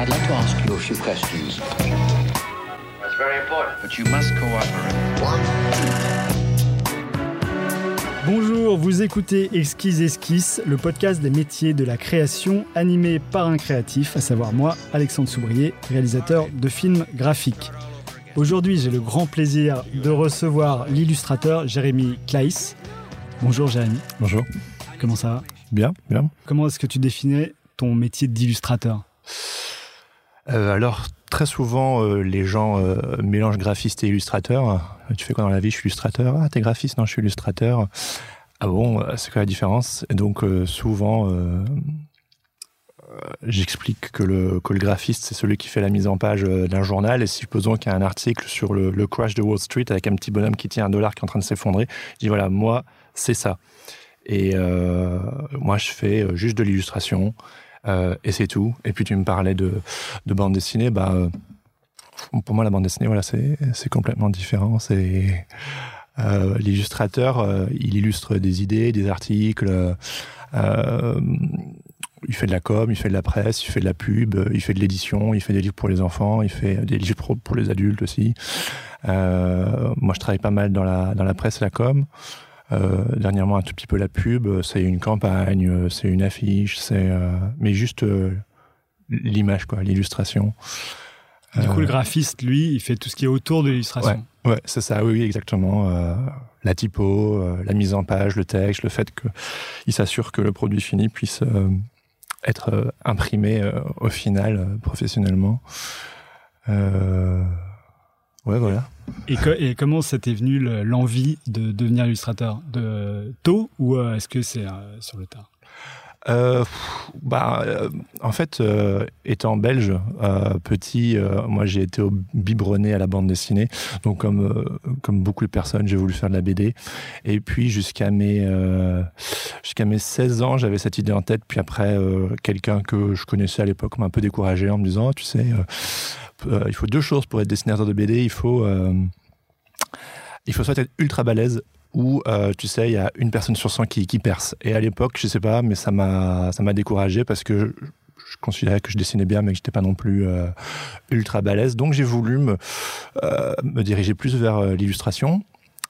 I'd like to ask you a few questions. That's very important. But you must cooperate. Bonjour, vous écoutez Exquise Esquisse, le podcast des métiers de la création animé par un créatif, à savoir moi, Alexandre Soubrier, réalisateur de films graphiques. Aujourd'hui, j'ai le grand plaisir de recevoir l'illustrateur Jérémy Kleiss. Bonjour Jérémy. Bonjour. Comment ça va? Bien, bien. Comment est-ce que tu définis ton métier d'illustrateur? Euh, alors, très souvent, euh, les gens euh, mélangent graphiste et illustrateur. Tu fais quoi dans la vie? Je suis illustrateur. Ah, t'es graphiste? Non, je suis illustrateur. Ah bon, c'est quoi la différence? Et donc, souvent, j'explique que le, que le graphiste, c'est celui qui fait la mise en page d'un journal. Et supposons qu'il y a un article sur le, crash de Wall Street avec un petit bonhomme qui tient un dollar qui est en train de s'effondrer, je dis voilà, moi, c'est ça. Et moi, je fais juste de l'illustration. Euh, et c'est tout. Et puis tu me parlais de, de bande dessinée, bah euh, pour moi la bande dessinée, voilà, c'est complètement différent. C'est euh, l'illustrateur, euh, il illustre des idées, des articles. euh, il fait de la com, il fait de la presse, il fait de la pub, il fait de l'édition, il fait des livres pour les enfants, il fait des livres pour, les adultes aussi. Euh, moi, je travaille pas mal dans la dans la presse la com. Euh, dernièrement un tout petit peu la pub, c'est une campagne, c'est une affiche, c'est euh, mais juste euh, l'image quoi, l'illustration. Du coup, le graphiste, lui, il fait tout ce qui est autour de l'illustration. Ouais, c'est ça, oui, exactement. Euh, la typo, euh, la mise en page, le texte, le fait que il s'assure que le produit fini puisse euh, être imprimé au final euh, professionnellement. Ouais, voilà. Et, co- et comment ça t'est venu le- l'envie de devenir illustrateur? De tôt ou euh, est-ce que c'est euh, sur le tard? Euh, bah, euh, en fait, euh, étant belge, petit, moi j'ai été au- biberonné à la bande dessinée. Donc, comme, comme beaucoup de personnes, j'ai voulu faire de la BD. Et puis, jusqu'à mes, jusqu'à mes 16 ans, j'avais cette idée en tête. Puis après, quelqu'un que je connaissais à l'époque m'a un peu découragé en me disant, tu sais, euh, il faut deux choses pour être dessinateur de BD. Il faut, euh, il faut soit être ultra balèze où euh, tu sais il y a une personne sur 100 qui, perce. Et à l'époque je sais pas mais ça m'a découragé parce que je, considérais que je dessinais bien mais que j'étais pas non plus ultra balèze. Donc j'ai voulu me me diriger plus vers l'illustration.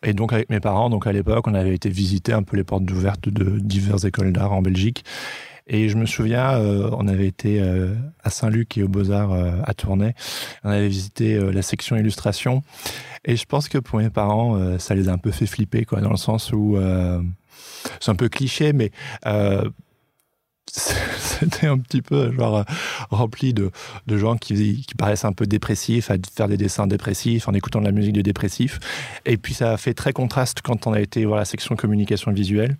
Et donc avec mes parents donc à l'époque on avait été visiter un peu les portes ouvertes de diverses écoles d'art en Belgique et je me souviens, euh, on avait été euh, à Saint-Luc et aux Beaux-Arts euh, à Tournai. On avait visité la section illustration. Et je pense que pour mes parents, ça les a un peu fait flipper, quoi, dans le sens où c'est un peu cliché, mais c'était un petit peu genre rempli de, de gens qui, qui paraissent un peu dépressifs, à faire des dessins dépressifs, en écoutant de la musique de dépressif. Et puis ça a fait très contraste quand on a été voir la section communication visuelle.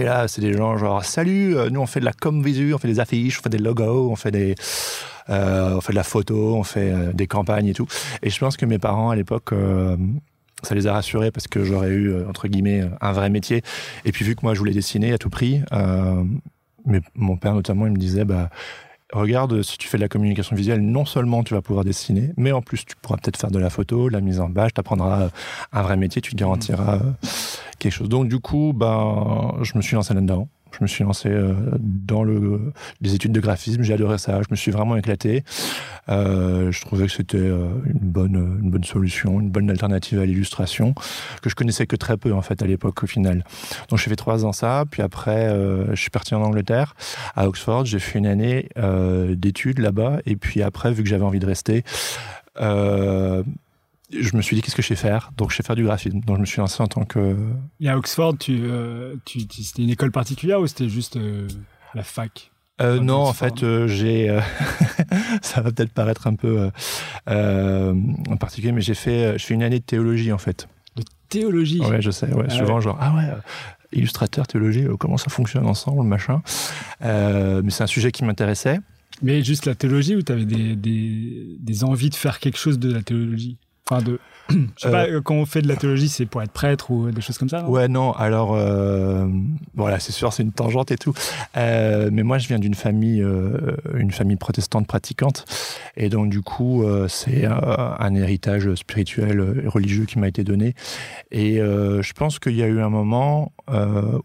Et là, c'est des gens genre salut, euh, nous on fait de la com visu, on fait des affiches, on fait des logos, on fait des, euh, on fait de la photo, on fait euh, des campagnes et tout. Et je pense que mes parents à l'époque, ça les a rassurés parce que j'aurais eu entre guillemets un vrai métier. Et puis vu que moi je voulais dessiner à tout prix, mais mon père notamment, il me disait bah regarde, si tu fais de la communication visuelle, non seulement tu vas pouvoir dessiner, mais en plus tu pourras peut-être faire de la photo, la mise en page, tu apprendras euh, un vrai métier, tu te garantiras euh, quelque chose. Donc du coup, ben, je me suis lancé là-dedans. Je me suis lancé euh, dans le, les études de graphisme, j'ai adoré ça, je me suis vraiment éclaté. Euh, je trouvais que c'était euh, une, bonne, une bonne solution, une bonne alternative à l'illustration, que je connaissais que très peu en fait à l'époque au final. Donc j'ai fait trois ans ça, puis après je suis parti en Angleterre, à Oxford, j'ai fait une année d'études là-bas, et puis après, vu que j'avais envie de rester, je me suis dit qu'est-ce que je sais faire? Donc je sais faire du graphisme donc je me suis lancé en tant que Et à Oxford, tu, euh, tu, c'était une école particulière ou c'était juste euh, la fac? Euh, non, en fait, euh, j'ai. euh, ça va peut-être paraître un peu en particulier, mais j'ai fait, je fais une année de théologie en fait. De théologie? Ouais, je sais. Ouais, Ah souvent, ouais. genre, ah ouais, illustrateur, théologie, comment ça fonctionne ensemble, machin. Mais c'est un sujet qui m'intéressait. Mais juste la théologie ou tu avais des, des, des envies de faire quelque chose de la théologie? Enfin, de. Je sais Euh, pas, euh, quand on fait de la théologie, c'est pour être prêtre ou des choses comme ça non? Ouais, non, alors, euh, voilà, c'est sûr, c'est une tangente et tout. Euh, mais moi, je viens d'une famille, une famille protestante pratiquante. Et donc, du coup, c'est un héritage spirituel et religieux qui m'a été donné. Et je pense qu'il y a eu un moment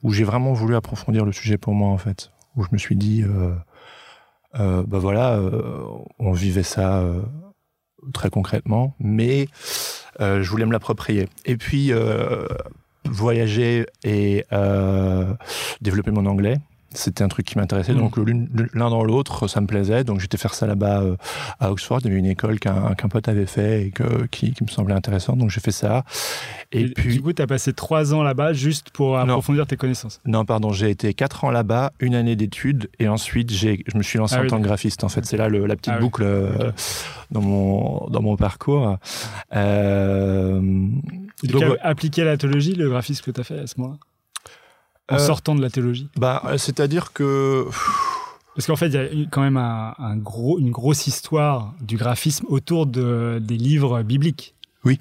où j'ai vraiment voulu approfondir le sujet pour moi, en fait. Où je me suis dit, bah voilà, on vivait ça très concrètement, mais euh, je voulais me l'approprier. Et puis euh, voyager et euh, développer mon anglais. C'était un truc qui m'intéressait, Mm. donc l'un dans l'autre, ça me plaisait. Donc j'étais faire ça là-bas euh, à Oxford. Il y avait une école qu'un qu'un pote avait fait et que, qui, qui me semblait intéressante, donc j'ai fait ça. Et, Et puis Du coup, tu as passé trois ans là-bas juste pour approfondir tes connaissances. non, pardon, j'ai été quatre ans là-bas, une année d'études, et ensuite je me suis lancé Ah en oui, tant que graphiste. En fait, c'est là le- la petite Ah boucle euh, dans mon dans mon parcours. Euh, donc, appliqué la théologie, le graphisme que tu as fait à ce moment-là? En Euh, sortant de la théologie bah, c'est-à-dire que Parce qu'en fait, il y a quand même un, un gros, une grosse histoire du graphisme autour de, des livres bibliques. Oui.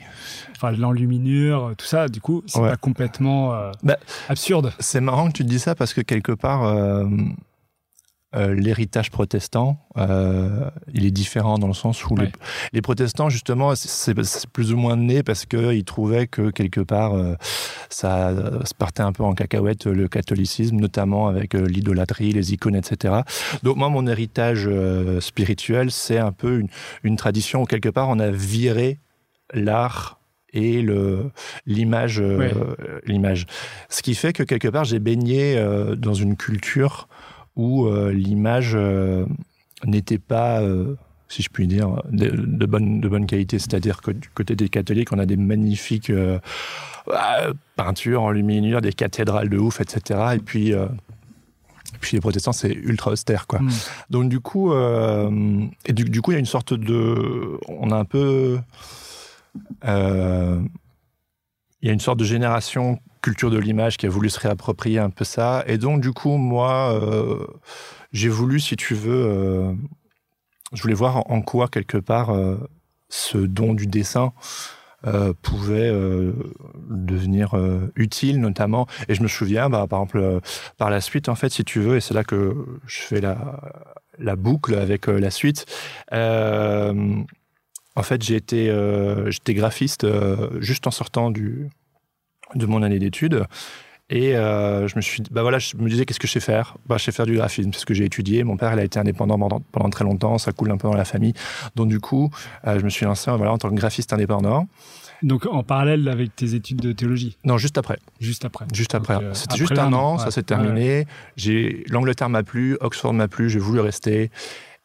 Enfin, l'enluminure, tout ça, du coup, c'est Ouais. pas complètement euh, Bah, absurde. c'est marrant que tu te dis ça parce que quelque part. euh, euh, l'héritage protestant, euh, il est différent dans le sens où Ouais. les, les protestants, justement, c'est plus ou moins né parce qu'ils trouvaient que quelque part, euh, ça se partait un peu en cacahuète le catholicisme, notamment avec l'idolâtrie, les icônes, etc. Donc moi, mon héritage spirituel, c'est un peu une, une tradition où quelque part, on a viré l'art et le l'image euh, ce qui fait que quelque part j'ai baigné euh, dans une culture où euh, l'image euh, n'était pas euh, si je puis dire de, de bonne de bonne qualité c'est-à-dire que du côté des catholiques on a des magnifiques euh, peintures en luminure des cathédrales de ouf etc et puis euh, et puis les protestants, c'est ultra austère, quoi. Mm. Donc du coup, euh, et du, du coup, il y a une sorte de, on a un peu, il y a une sorte de génération culture de l'image qui a voulu se réapproprier un peu ça. Et donc du coup, moi, euh, j'ai voulu, si tu veux, euh, je voulais voir en, quoi quelque part euh, ce don du dessin pouvait devenir utile notamment et je me souviens bah, par exemple par la suite en fait si tu veux et c'est là que je fais la, la boucle avec la suite en fait j'ai été j'étais graphiste juste en sortant du de mon année d'études. Et euh, je me suis bah voilà je me disais qu'est-ce que je sais faire? Bah je sais faire du graphisme c'est ce que j'ai étudié. Mon père il a été indépendant pendant, pendant très longtemps ça coule un peu dans la famille. Donc du coup euh, je me suis lancé voilà en tant que graphiste indépendant. Donc, en parallèle avec tes études de théologie, non juste après. Juste après. Juste après. Euh, C'était juste un an, ça s'est terminé. J'ai L'Angleterre m'a plu, Oxford m'a plu, j'ai voulu rester.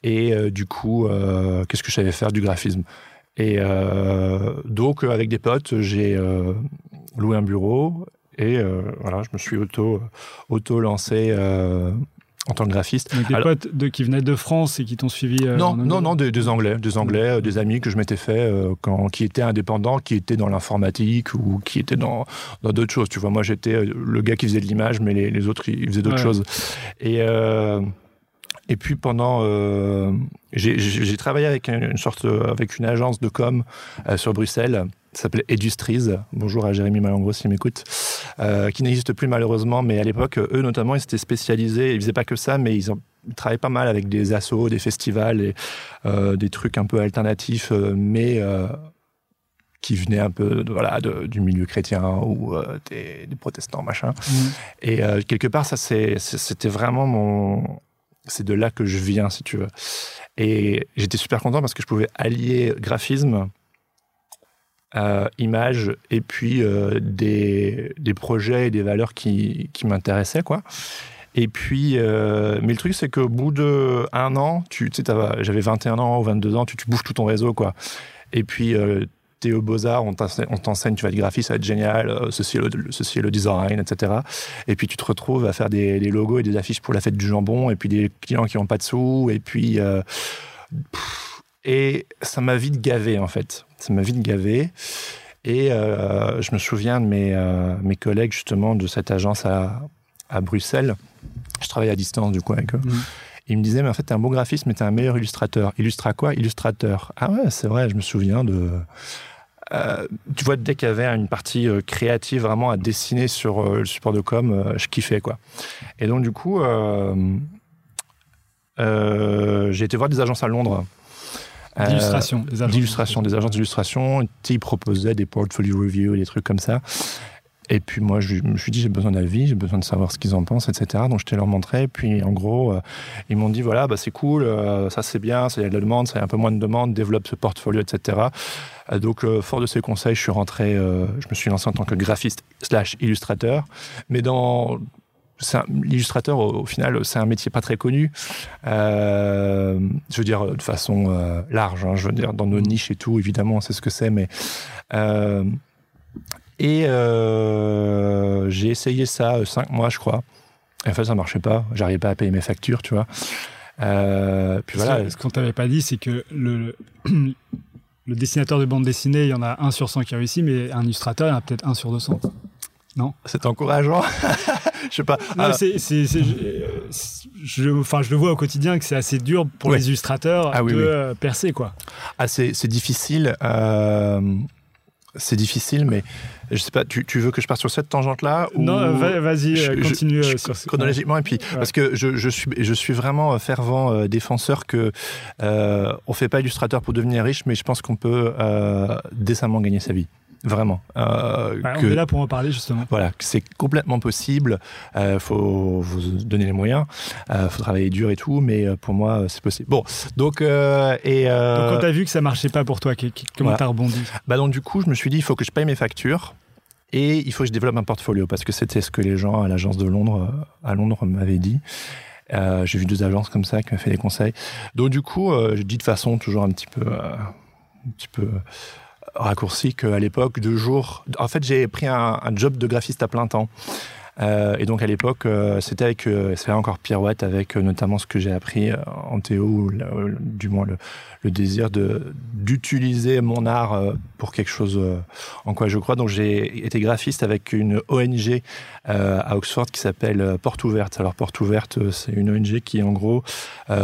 Et du coup, qu'est-ce que je savais faire du graphisme? Et euh, donc, avec des potes, j'ai euh, loué un bureau et euh, voilà, je me suis auto, auto lancé euh, en tant que graphiste. Donc, des Alors- potes de, qui venaient de France et qui t'ont suivi euh, non, non, non, des, des Anglais, des Anglais, euh, des amis que je m'étais fait euh, quand, qui étaient indépendants, qui étaient dans l'informatique ou qui étaient dans dans d'autres choses. Tu vois, moi j'étais le gars qui faisait de l'image, mais les, les autres ils faisaient d'autres Ouais. choses. Et et puis pendant, j'ai- travaillé avec une, sorte, avec une agence de com sur Bruxelles. Ça s'appelait Edustries. Bonjour à Jérémy Malangros s'il m'écoute. Euh, qui n'existe plus malheureusement, mais à l'époque, eux notamment, ils s'étaient spécialisés. Ils faisaient pas que ça, mais ils, travaillaient pas mal avec des assos, des festivals et euh, des trucs un peu alternatifs, euh, mais euh, qui venaient un peu de, voilà, de- du milieu chrétien ou des, des protestants, machin. Mm. Et quelque part, ça, c'était vraiment mon. C'est de là que je viens, si tu veux. Et j'étais super content parce que je pouvais allier graphisme, euh, image, et puis euh, des, des projets et des valeurs qui, qui m'intéressaient, quoi. Et puis, euh, mais le truc, c'est qu'au bout de un an, tu, j'avais 21 ans ou 22 ans, tu, tu bouffes tout ton réseau, quoi. Et puis, euh, t'es au Beaux-Arts, on t'enseigne, tu vas être graphiste, ça va être génial, euh, ceci est, le, ceci le design, etc. Et puis tu te retrouves à faire des, des logos et des affiches pour la fête du jambon, et puis des clients qui n'ont pas de sous, et puis... et ça m'a vite gavé, en fait. Ça m'a vite gavé. Et euh, je me souviens de mes, euh, mes collègues, justement, de cette agence à, à Bruxelles. Je travaille à distance, du coup, avec eux. Mm. Ils me disaient, mais en fait, t'es un bon graphiste, mais t'es un meilleur illustrateur. Illustra quoi? Illustrateur. Ah ouais, c'est vrai, je me souviens de... Euh, tu vois, dès qu'il y avait une partie euh, créative vraiment à dessiner sur euh, le support de com, je kiffais, quoi. Et donc, du coup, j'ai été voir des agences à Londres. Euh, D'illustration, des agences d'illustration, des agences d'illustration. Ils proposaient des portfolio reviews, des trucs comme ça. et puis moi, je me suis dit, j'ai besoin d'avis, j'ai besoin de savoir ce qu'ils en pensent, etc. Donc je te leur montrais. Puis en gros, euh, ils m'ont dit, voilà, bah, c'est cool, euh, ça c'est bien, ça y a de la demande, ça y a un peu moins de demande, développe ce portfolio, etc. Euh, donc fort de ces conseils, je suis rentré, je me suis lancé en tant que graphiste slash illustrateur. Mais dans l'illustrateur, au, final, c'est un métier pas très connu. je veux dire, de façon large, hein, je veux dire, dans nos niches et tout, évidemment, on sait ce que c'est, mais et euh, j'ai essayé ça euh, cinq mois, je crois. Et en fait, ça marchait pas. J'arrivais pas à payer mes factures, tu vois. Euh, puis voilà. Ce qu'on t'avait pas dit, c'est que le, le dessinateur de bande dessinée, il y en a un sur 100 qui réussit, mais un illustrateur, il y en a peut-être un sur 200. Non C'est encourageant. je sais pas. Non, ah. c'est, je, enfin, je le vois au quotidien que c'est assez dur pour les illustrateurs ah de percer, quoi. Ah, c'est, difficile. Euh, c'est difficile, mais je sais pas, tu, veux que je parte sur cette tangente-là Non, vas-y, continue euh, sur Chronologiquement, et puis, parce que je, suis, je suis vraiment euh, fervent euh, défenseur que euh, on fait pas illustrateur pour devenir riche, mais je pense qu'on peut décemment gagner sa vie. Vraiment. Euh, On est là pour en parler justement. Voilà, c'est complètement possible. Il euh, faut vous donner les moyens. Il euh, faut travailler dur et tout, mais euh, pour moi, c'est possible. Bon, donc et donc quand t'as vu que ça marchait pas pour toi, comment t'as rebondi? Bah donc du coup, je me suis dit, il faut que je paye mes factures. Et il faut que je développe un portfolio parce que c'était ce que les gens à l'agence de Londres, à Londres, m'avaient dit. Euh, j'ai vu deux agences comme ça qui m'ont fait des conseils. Donc du coup, euh, je dis de façon toujours un petit peu, euh, un petit peu raccourci qu'à l'époque, deux jours. En fait, j'ai pris un, job de graphiste à plein temps. Euh, et donc à l'époque, euh, c'était avec, euh, c'est encore pirouette avec notamment ce que j'ai appris en théo, du moins le, désir de d'utiliser mon art pour quelque chose en quoi je crois. Donc j'ai été graphiste avec une ONG à Oxford qui s'appelle Porte Ouverte. Alors Porte Ouverte, c'est une ONG qui en gros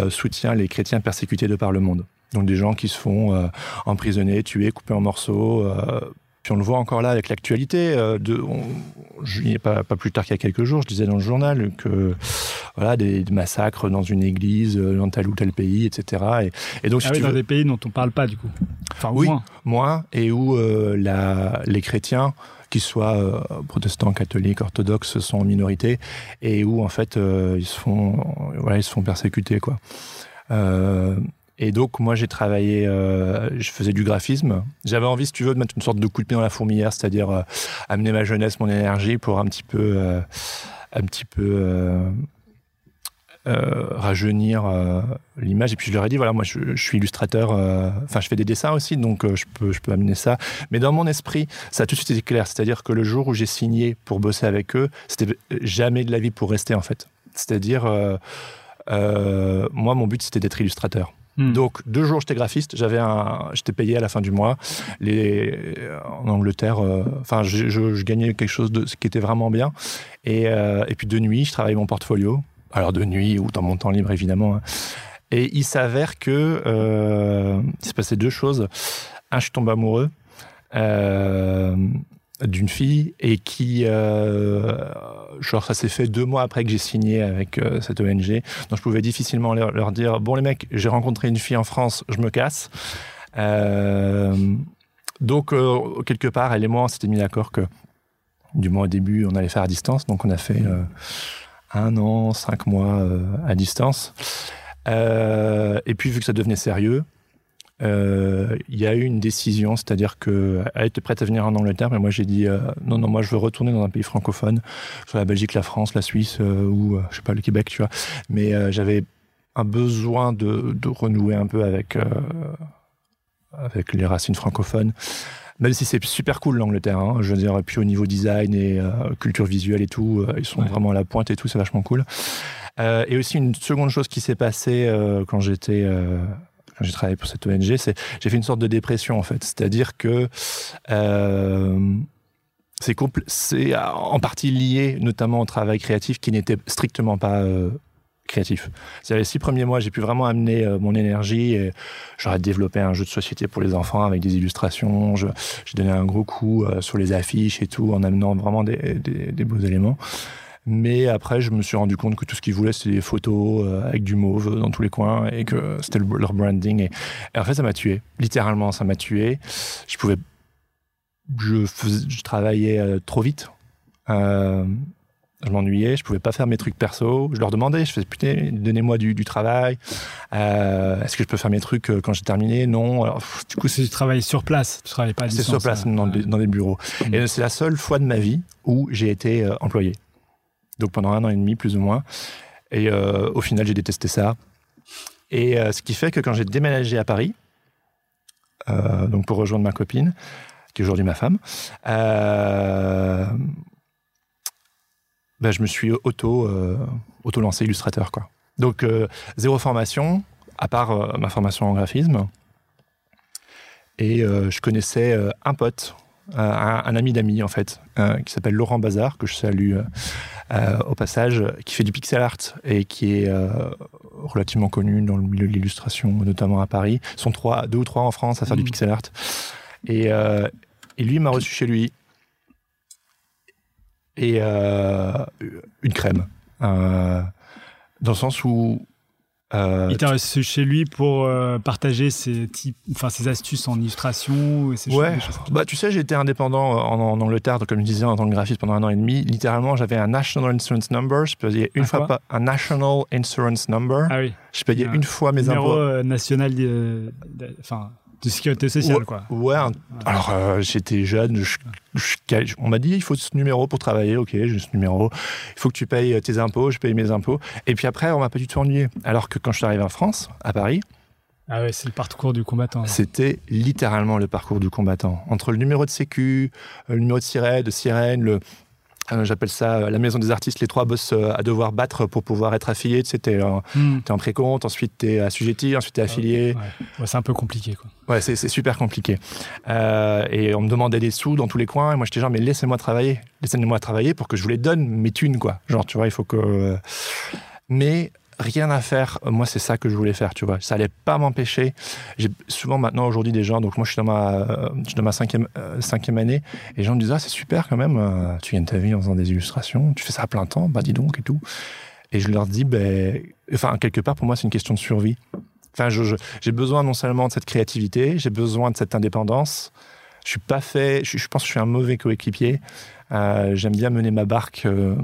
soutient les chrétiens persécutés de par le monde. Donc des gens qui se font euh, emprisonner, tuer, couper en morceaux. Euh, puis on le voit encore là avec l'actualité. Euh, de, je, pas, pas plus tard qu'il y a quelques jours, je disais dans le journal que voilà des, massacres dans une église dans tel ou tel pays, etc. Et, donc ah oui, dans des pays dont on parle pas du coup. Enfin oui, moins. moins et où la, les chrétiens qu'ils soient protestants, catholiques, orthodoxes, sont en minorité et où en fait ils se font voilà ils se font persécuter quoi. Et donc, moi, j'ai travaillé, euh, je faisais du graphisme. J'avais envie, si tu veux, de mettre une sorte de coup de pied dans la fourmilière, c'est-à-dire euh, amener ma jeunesse, mon énergie pour un petit peu, euh, un petit peu rajeunir l'image. Et puis, je leur ai dit, voilà, moi, je, suis illustrateur, enfin, je fais des dessins aussi, donc je, peux, je peux amener ça. Mais dans mon esprit, ça a tout de suite été clair. C'est-à-dire que le jour où j'ai signé pour bosser avec eux, c'était jamais de la vie pour rester, en fait. C'est-à-dire, moi, mon but, c'était d'être illustrateur. Hmm. Donc deux jours j'étais graphiste, j'avais j'étais payé à la fin du mois. En Angleterre, euh, enfin je, gagnais quelque chose de ce qui était vraiment bien. Et, euh, et puis de nuit, je travaillais mon portfolio. Alors de nuit ou dans mon temps libre évidemment. Hein. Et il s'avère que euh, il se passait deux choses. Un, je tombé amoureux. Euh, d'une fille et qui, euh, genre, ça s'est fait deux mois après que j'ai signé avec euh, cette ONG. Donc, je pouvais difficilement leur, dire Bon, les mecs, j'ai rencontré une fille en France, je me casse. Euh, donc, quelque part, elle et moi, on s'était mis d'accord que, du moins au début, on allait faire à distance. Donc, on a fait un an, cinq mois à distance. et puis, vu que ça devenait sérieux, euh, il y a eu une décision, c'est-à-dire qu'elle était prête à venir en Angleterre, mais moi j'ai dit euh, non, non, moi je veux retourner dans un pays francophone, soit la Belgique, la France, la Suisse euh, ou je sais pas le Québec, tu vois. Mais j'avais un besoin de, de, renouer un peu avec avec les racines francophones. Même si c'est super cool l'Angleterre, hein, je veux dire, puis au niveau design et culture visuelle et tout, ils sont vraiment à la pointe et tout, c'est vachement cool. et aussi une seconde chose qui s'est passée quand j'étais quand j'ai travaillé pour cette ONG, j'ai fait une sorte de dépression en fait. C'est-à-dire que euh, c'est en partie lié notamment au travail créatif qui n'était strictement pas euh, créatif. C'est les six premiers mois, j'ai pu vraiment amener euh, mon énergie j'aurais développé un jeu de société pour les enfants avec des illustrations. J'ai donné un gros coup euh, sur les affiches et tout en amenant vraiment des, des beaux éléments. Mais après, je me suis rendu compte que tout ce qu'ils voulaient, c'était des photos euh, avec du mauve dans tous les coins et que c'était leur branding. Et, en fait, ça m'a tué. Littéralement, ça m'a tué. Je pouvais. Je, faisais, je travaillais euh, trop vite. Euh, je m'ennuyais, je pouvais pas faire mes trucs perso. Je leur demandais, je faisais putain, donnez-moi du, du travail. Euh, Est-ce que je peux faire mes trucs quand j'ai terminé? Non. Alors, pff, du coup, Tu travailles sur place, tu travailles pas à c'est sur place, hein. dans, des, dans des bureaux. Mm. Et c'est la seule fois de ma vie où j'ai été employé. Donc pendant un an et demi, plus ou moins. Et euh, au final, j'ai détesté ça. Et euh, ce qui fait que quand j'ai déménagé à Paris, euh, donc pour rejoindre ma copine, qui est aujourd'hui ma femme, ben, je me suis auto, auto lancé illustrateur. Quoi. Donc zéro formation, à part ma formation en graphisme. Et je connaissais un pote, un, un ami d'amis en fait, euh, qui s'appelle Laurent Bazar, que je salue euh, euh, au passage, qui fait du pixel art et qui est euh, relativement connu dans le milieu de l'illustration, notamment à Paris. Ils sont trois, deux ou trois en France à faire du Mhm. pixel art. Et, euh, et lui m'a reçu chez lui. Et euh, une crème. Euh, dans le sens où. Euh, Il t'a reçu chez lui pour euh, partager ses, types, enfin, ses astuces en illustration et ces Ouais, choses bah, tu sais, j'ai été indépendant en, en Angleterre, donc, comme je disais, en tant que graphiste pendant un an et demi. Littéralement, j'avais un National Insurance Number. Je payais une Un fois quoi pas un National Insurance Number. Ah oui, je payais un une fois mes numéro impôts. euh, national enfin, de sécurité sociale, Ouais, quoi. Ouais, alors euh, j'étais jeune, je- je- on m'a dit il faut ce numéro pour travailler, ok, j'ai ce numéro, il faut que tu payes tes impôts, je paye mes impôts. Et puis après, on m'a pas du tout ennuyé. Alors que quand je suis arrivé en France, à Paris, Ah ouais, c'est le parcours du combattant. C'était littéralement le parcours du combattant. Entre le numéro de sécu, euh, le numéro de sirène, de sirène le, j'appelle ça euh, la maison des artistes, les trois boss euh, à devoir battre pour pouvoir être affilié. Tu sais, t'es en, Hmm. en précompte, ensuite t'es assujetti, ensuite t'es affilié. Ouais. Ouais, c'est un peu compliqué, quoi. Ouais, c'est, super compliqué. Euh, et on me demandait des sous dans tous les coins. Et moi, j'étais genre, mais laissez-moi travailler. Laissez-moi travailler pour que je vous les donne, mes thunes, quoi. Genre, tu vois, il faut que. euh, Mais rien à faire. Moi, c'est ça que je voulais faire, tu vois. Ça allait pas m'empêcher. J'ai souvent maintenant, aujourd'hui, des gens. Donc, moi, je suis dans ma, euh, euh, cinquième année. Et les gens me disent, ah, c'est super quand même. euh, tu gagnes ta vie en faisant des illustrations. Tu fais ça à plein temps. Bah, dis donc et tout. Et je leur dis, ben, enfin, quelque part, pour moi, c'est une question de survie. Enfin, j'ai besoin non seulement de cette créativité, j'ai besoin de cette indépendance. Je suis pas fait. Je, pense que je suis un mauvais coéquipier. Euh, J'aime bien mener ma barque euh,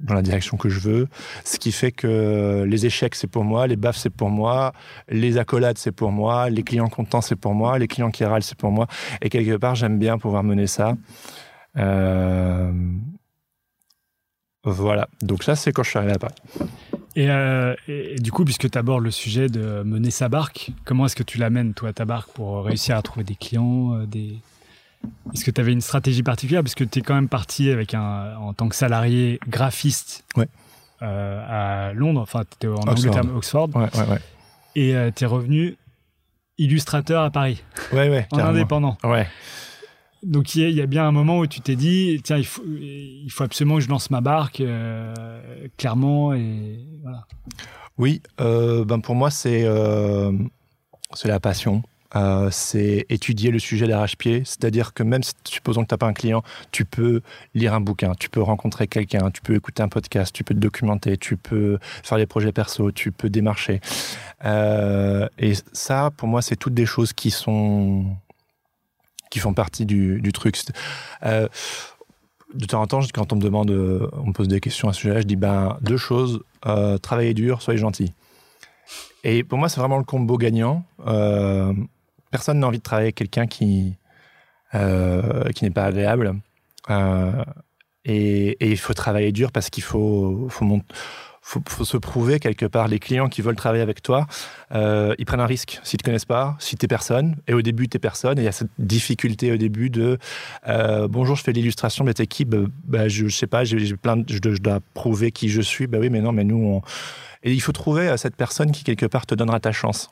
dans la direction que je veux. Ce qui fait que les échecs, c'est pour moi, les baffes, c'est pour moi, les accolades, c'est pour moi, les clients contents, c'est pour moi, les clients qui râlent, c'est pour moi. Et quelque part, j'aime bien pouvoir mener ça. Euh, Voilà. Donc ça, c'est quand je suis arrivé à Paris. Et, euh, du coup, puisque tu abordes le sujet de mener sa barque, comment est-ce que tu l'amènes, toi, ta barque, pour réussir à trouver des clients euh, des... Est-ce que tu avais une stratégie particulière? Parce que tu es quand même parti avec un, en tant que salarié graphiste Ouais. euh, à Londres, enfin, tu étais en Oxford. Angleterre, Oxford, Ouais, ouais, ouais. et tu es revenu illustrateur à Paris, Ouais, ouais. en carrément. indépendant. Ouais. Donc il y, a- il y a bien un moment où tu t'es dit, tiens, il faut, il faut absolument que je lance ma barque, euh, clairement, et voilà. Oui, euh, ben pour moi, c'est euh, c'est la passion. Euh, c'est étudier le sujet d'arrache-pied. C'est-à-dire que même si, supposons que tu n'as pas un client, tu peux lire un bouquin, tu peux rencontrer quelqu'un, tu peux écouter un podcast, tu peux te documenter, tu peux faire des projets perso, tu peux démarcher. Euh, et ça, pour moi, c'est toutes des choses qui sont qui font partie du, truc. Euh, de temps en temps, quand on me demande, on me pose des questions à ce sujet-là, je dis ben deux choses travaillez dur, soyez gentil. Et pour moi, c'est vraiment le combo gagnant. Personne n'a envie de travailler avec quelqu'un qui euh, qui n'est pas agréable. Euh, et, il faut travailler dur parce qu'il faut se prouver quelque part. Les clients qui veulent travailler avec toi, euh, ils prennent un risque. S'ils te connaissent pas, si t'es personne, et au début t'es personne, et il y a cette difficulté au début de bonjour, je fais l'illustration, t'es qui Bah, bah, je, je sais pas, j'ai plein, de- je, dois- prouver qui je suis. Bah oui, mais non, mais nous, on... et il faut trouver cette personne qui quelque part te donnera ta chance.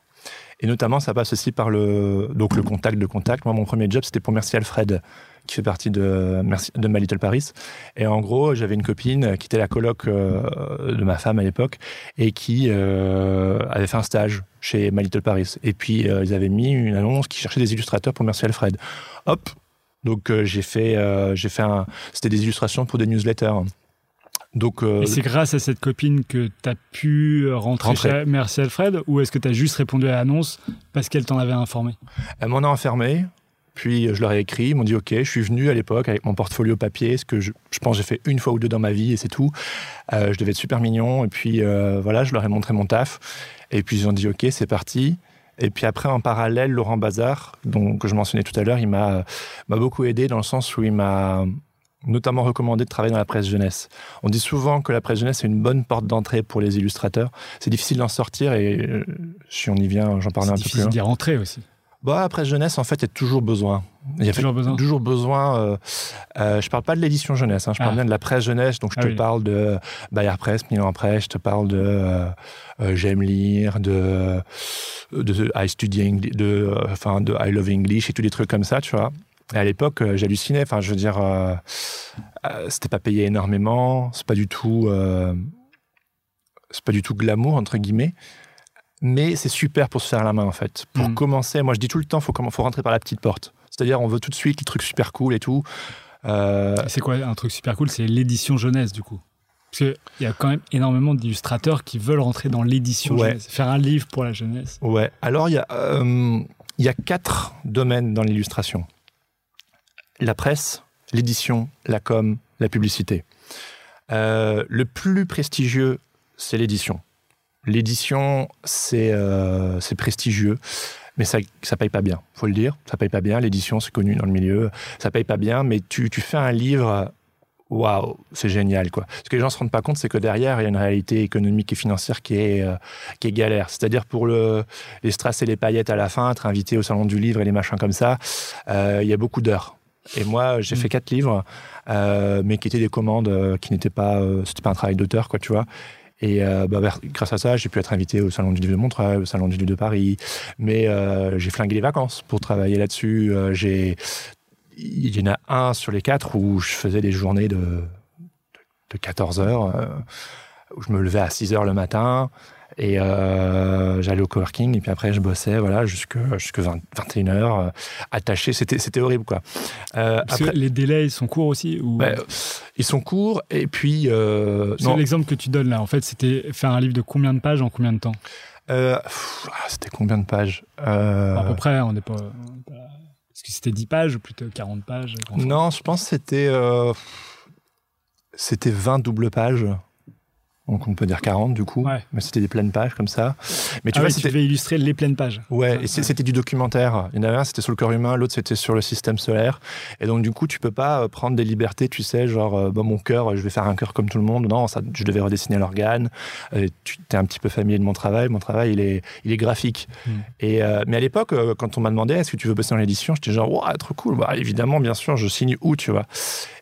Et notamment, ça passe aussi par le donc le contact de contact. Moi, mon premier job, c'était pour Merci Alfred, qui fait partie de Merci de My Little Paris. Et en gros, j'avais une copine qui était la coloc euh, de ma femme à l'époque et qui euh, avait fait un stage chez My Little Paris. Et puis, euh, ils avaient mis une annonce qui cherchait des illustrateurs pour Merci Alfred. Hop, donc j'ai fait, j'ai fait c'était des illustrations pour des newsletters. Donc euh, Et c'est grâce à cette copine que tu as pu rentrer, Rentrer. chez Merci Alfred ou est-ce que tu as juste répondu à l'annonce parce qu'elle t'en avait informé? Elle m'en a enfermé Puis je leur ai écrit, ils m'ont dit OK, je suis venu à l'époque avec mon portfolio papier, ce que je, je pense j'ai fait une fois ou deux dans ma vie et c'est tout. Euh, je devais être super mignon et puis euh, voilà, je leur ai montré mon taf et puis ils ont dit OK, c'est parti. Et puis après, en parallèle, Laurent Bazar, dont, que je mentionnais tout à l'heure, il m'a beaucoup aidé dans le sens où il m'a notamment recommandé de travailler dans la presse jeunesse. On dit souvent que la presse jeunesse est une bonne porte d'entrée pour les illustrateurs. C'est difficile d'en sortir et euh, si on y vient, j'en parlerai un peu plus. C'est difficile d'y rentrer aussi. Bah, après jeunesse, en fait, il y a toujours besoin. Il y a toujours besoin. Toujours besoin. Euh, euh, je parle pas de l'édition jeunesse, hein, je parle Ah. bien de la presse jeunesse. Donc, je Ah te oui. parle de Bayard Presse, Milan Presse, je te parle de euh, J'aime lire, de, de I Study English, de, enfin, de I Love English et tous des trucs comme ça, tu vois. Et à l'époque, euh, j'hallucinais. Enfin, je veux dire, euh, euh, c'était pas payé énormément. C'est pas du tout, euh, c'est pas du tout glamour entre guillemets. Mais c'est super pour se faire la main en fait. Pour Mhm. commencer, moi je dis tout le temps, faut faut rentrer par la petite porte. C'est-à-dire, on veut tout de suite les trucs super cool et tout. C'est quoi un truc super cool? C'est l'édition jeunesse du coup. Parce qu'il y a quand même énormément d'illustrateurs qui veulent rentrer dans l'édition Ouais. jeunesse, faire un livre pour la jeunesse. Ouais. Alors, il y, a, il y a quatre domaines dans l'illustration la presse, l'édition, la com, la publicité. Euh, le plus prestigieux, c'est l'édition. L'édition, c'est euh, prestigieux, mais ça ça paye pas bien, faut le dire. Ça paye pas bien. L'édition, c'est connu dans le milieu. Ça paye pas bien, mais tu, tu fais un livre, waouh, c'est génial, quoi. Ce que les gens se rendent pas compte, c'est que derrière, il y a une réalité économique et financière qui est, euh, qui est galère. C'est-à-dire pour le, les strass et les paillettes à la fin, être invité au salon du livre et les machins comme ça, il y a beaucoup d'heures. Et moi, j'ai Mm. fait quatre livres, euh, mais qui étaient des commandes, euh, qui n'étaient pas, euh, c'était pas un travail d'auteur, quoi, tu vois. Et euh, bah, grâce à ça, j'ai pu être invité au Salon du Livre de Montreuil, au Salon du Livre de Paris. Mais euh, j'ai flingué les vacances pour travailler là-dessus. Euh, j'ai, il y en a un sur les quatre où je faisais des journées de, de, de 14 heures, où je me levais à 6 heures le matin et euh, j'allais au coworking et puis après je bossais voilà jusque jusque 20, 21 heures euh, attaché. C'était c'était horrible quoi. Euh, Parce après que les délais ils sont courts aussi ou... ouais, ils sont courts et puis euh, l'exemple que tu donnes là, en fait, c'était faire un livre de combien de pages en combien de temps? Euh, ah, c'était combien de pages? Euh, À peu près, on n'est pas. Est-ce que c'était 10 pages ou plutôt 40 pages? Non, je pense que c'était c'était 20 doubles pages. Donc on peut dire 40 du coup, Ouais. mais c'était des pleines pages comme ça. Mais tu Ah vois, oui, tu c'était devais illustrer les pleines pages. ouais, et c'était du documentaire. Il y en avait un, c'était sur le corps humain, l'autre c'était sur le système solaire. Et donc du coup, tu peux pas euh, prendre des libertés, tu sais, genre euh, bah, mon cœur, je vais faire un cœur comme tout le monde. Non, ça, je devais redessiner l'organe. Euh, tu es un petit peu familier de mon travail. Mon travail, il est, il est graphique. Mm. Et euh, mais à l'époque, quand on m'a demandé est-ce que tu veux bosser dans l'édition, j'étais genre waouh, trop cool. Bah évidemment, bien sûr, je signe où, tu vois.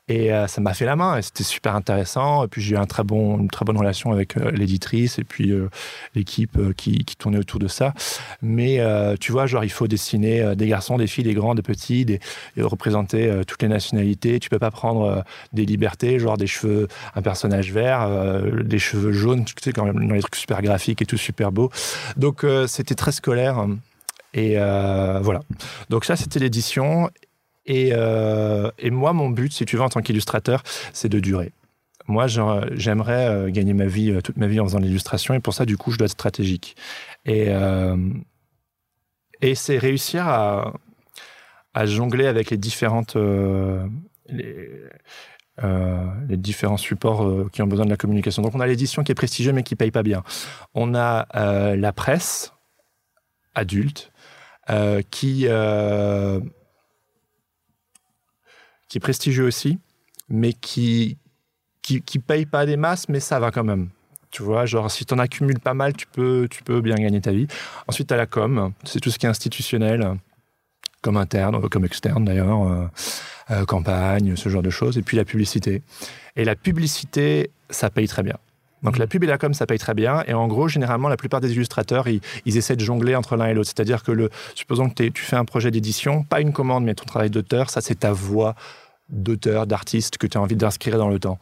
Et euh, ça m'a fait la main c'était super intéressant. Et puis j'ai eu une très bonne relation avec euh, l'éditrice et puis euh, l'équipe qui, tournait autour de ça. Mais tu vois, genre il faut dessiner des garçons, des filles, des grands, des petits, des, et représenter toutes les nationalités. Tu peux pas prendre des libertés, genre des cheveux, un personnage vert, des cheveux jaunes, tu sais quand même dans les trucs super graphiques et tout super beau. Donc c'était très scolaire. Et voilà. Donc ça, c'était l'édition. Et, euh, et moi, mon but, si tu veux, en tant qu'illustrateur, c'est de durer. Moi, j'aimerais euh, gagner ma vie, euh, toute ma vie en faisant l'illustration, et pour ça, du coup, je dois être stratégique. Et, euh, c'est réussir à, jongler avec les différentes, les, différents supports qui ont besoin de la communication. Donc, on a l'édition qui est prestigieuse, mais qui paye pas bien. On a la presse adulte qui qui est prestigieux aussi, mais qui, qui, paye pas des masses, mais ça va quand même. Tu vois, genre, si tu en accumules pas mal, tu peux, tu peux bien gagner ta vie. Ensuite, tu as la com, c'est tout ce qui est institutionnel, comme interne, comme externe d'ailleurs, euh, euh, campagne, ce genre de choses. Et puis la publicité. Et la publicité, ça paye très bien. Donc la pub et la com, ça paye très bien. Et en gros, généralement, la plupart des illustrateurs, ils, ils essaient de jongler entre l'un et l'autre. C'est-à-dire que, le, supposons que tu fais un projet d'édition, pas une commande, mais ton travail d'auteur, ça c'est ta voix d'auteur, d'artiste que tu as envie d'inscrire dans le temps.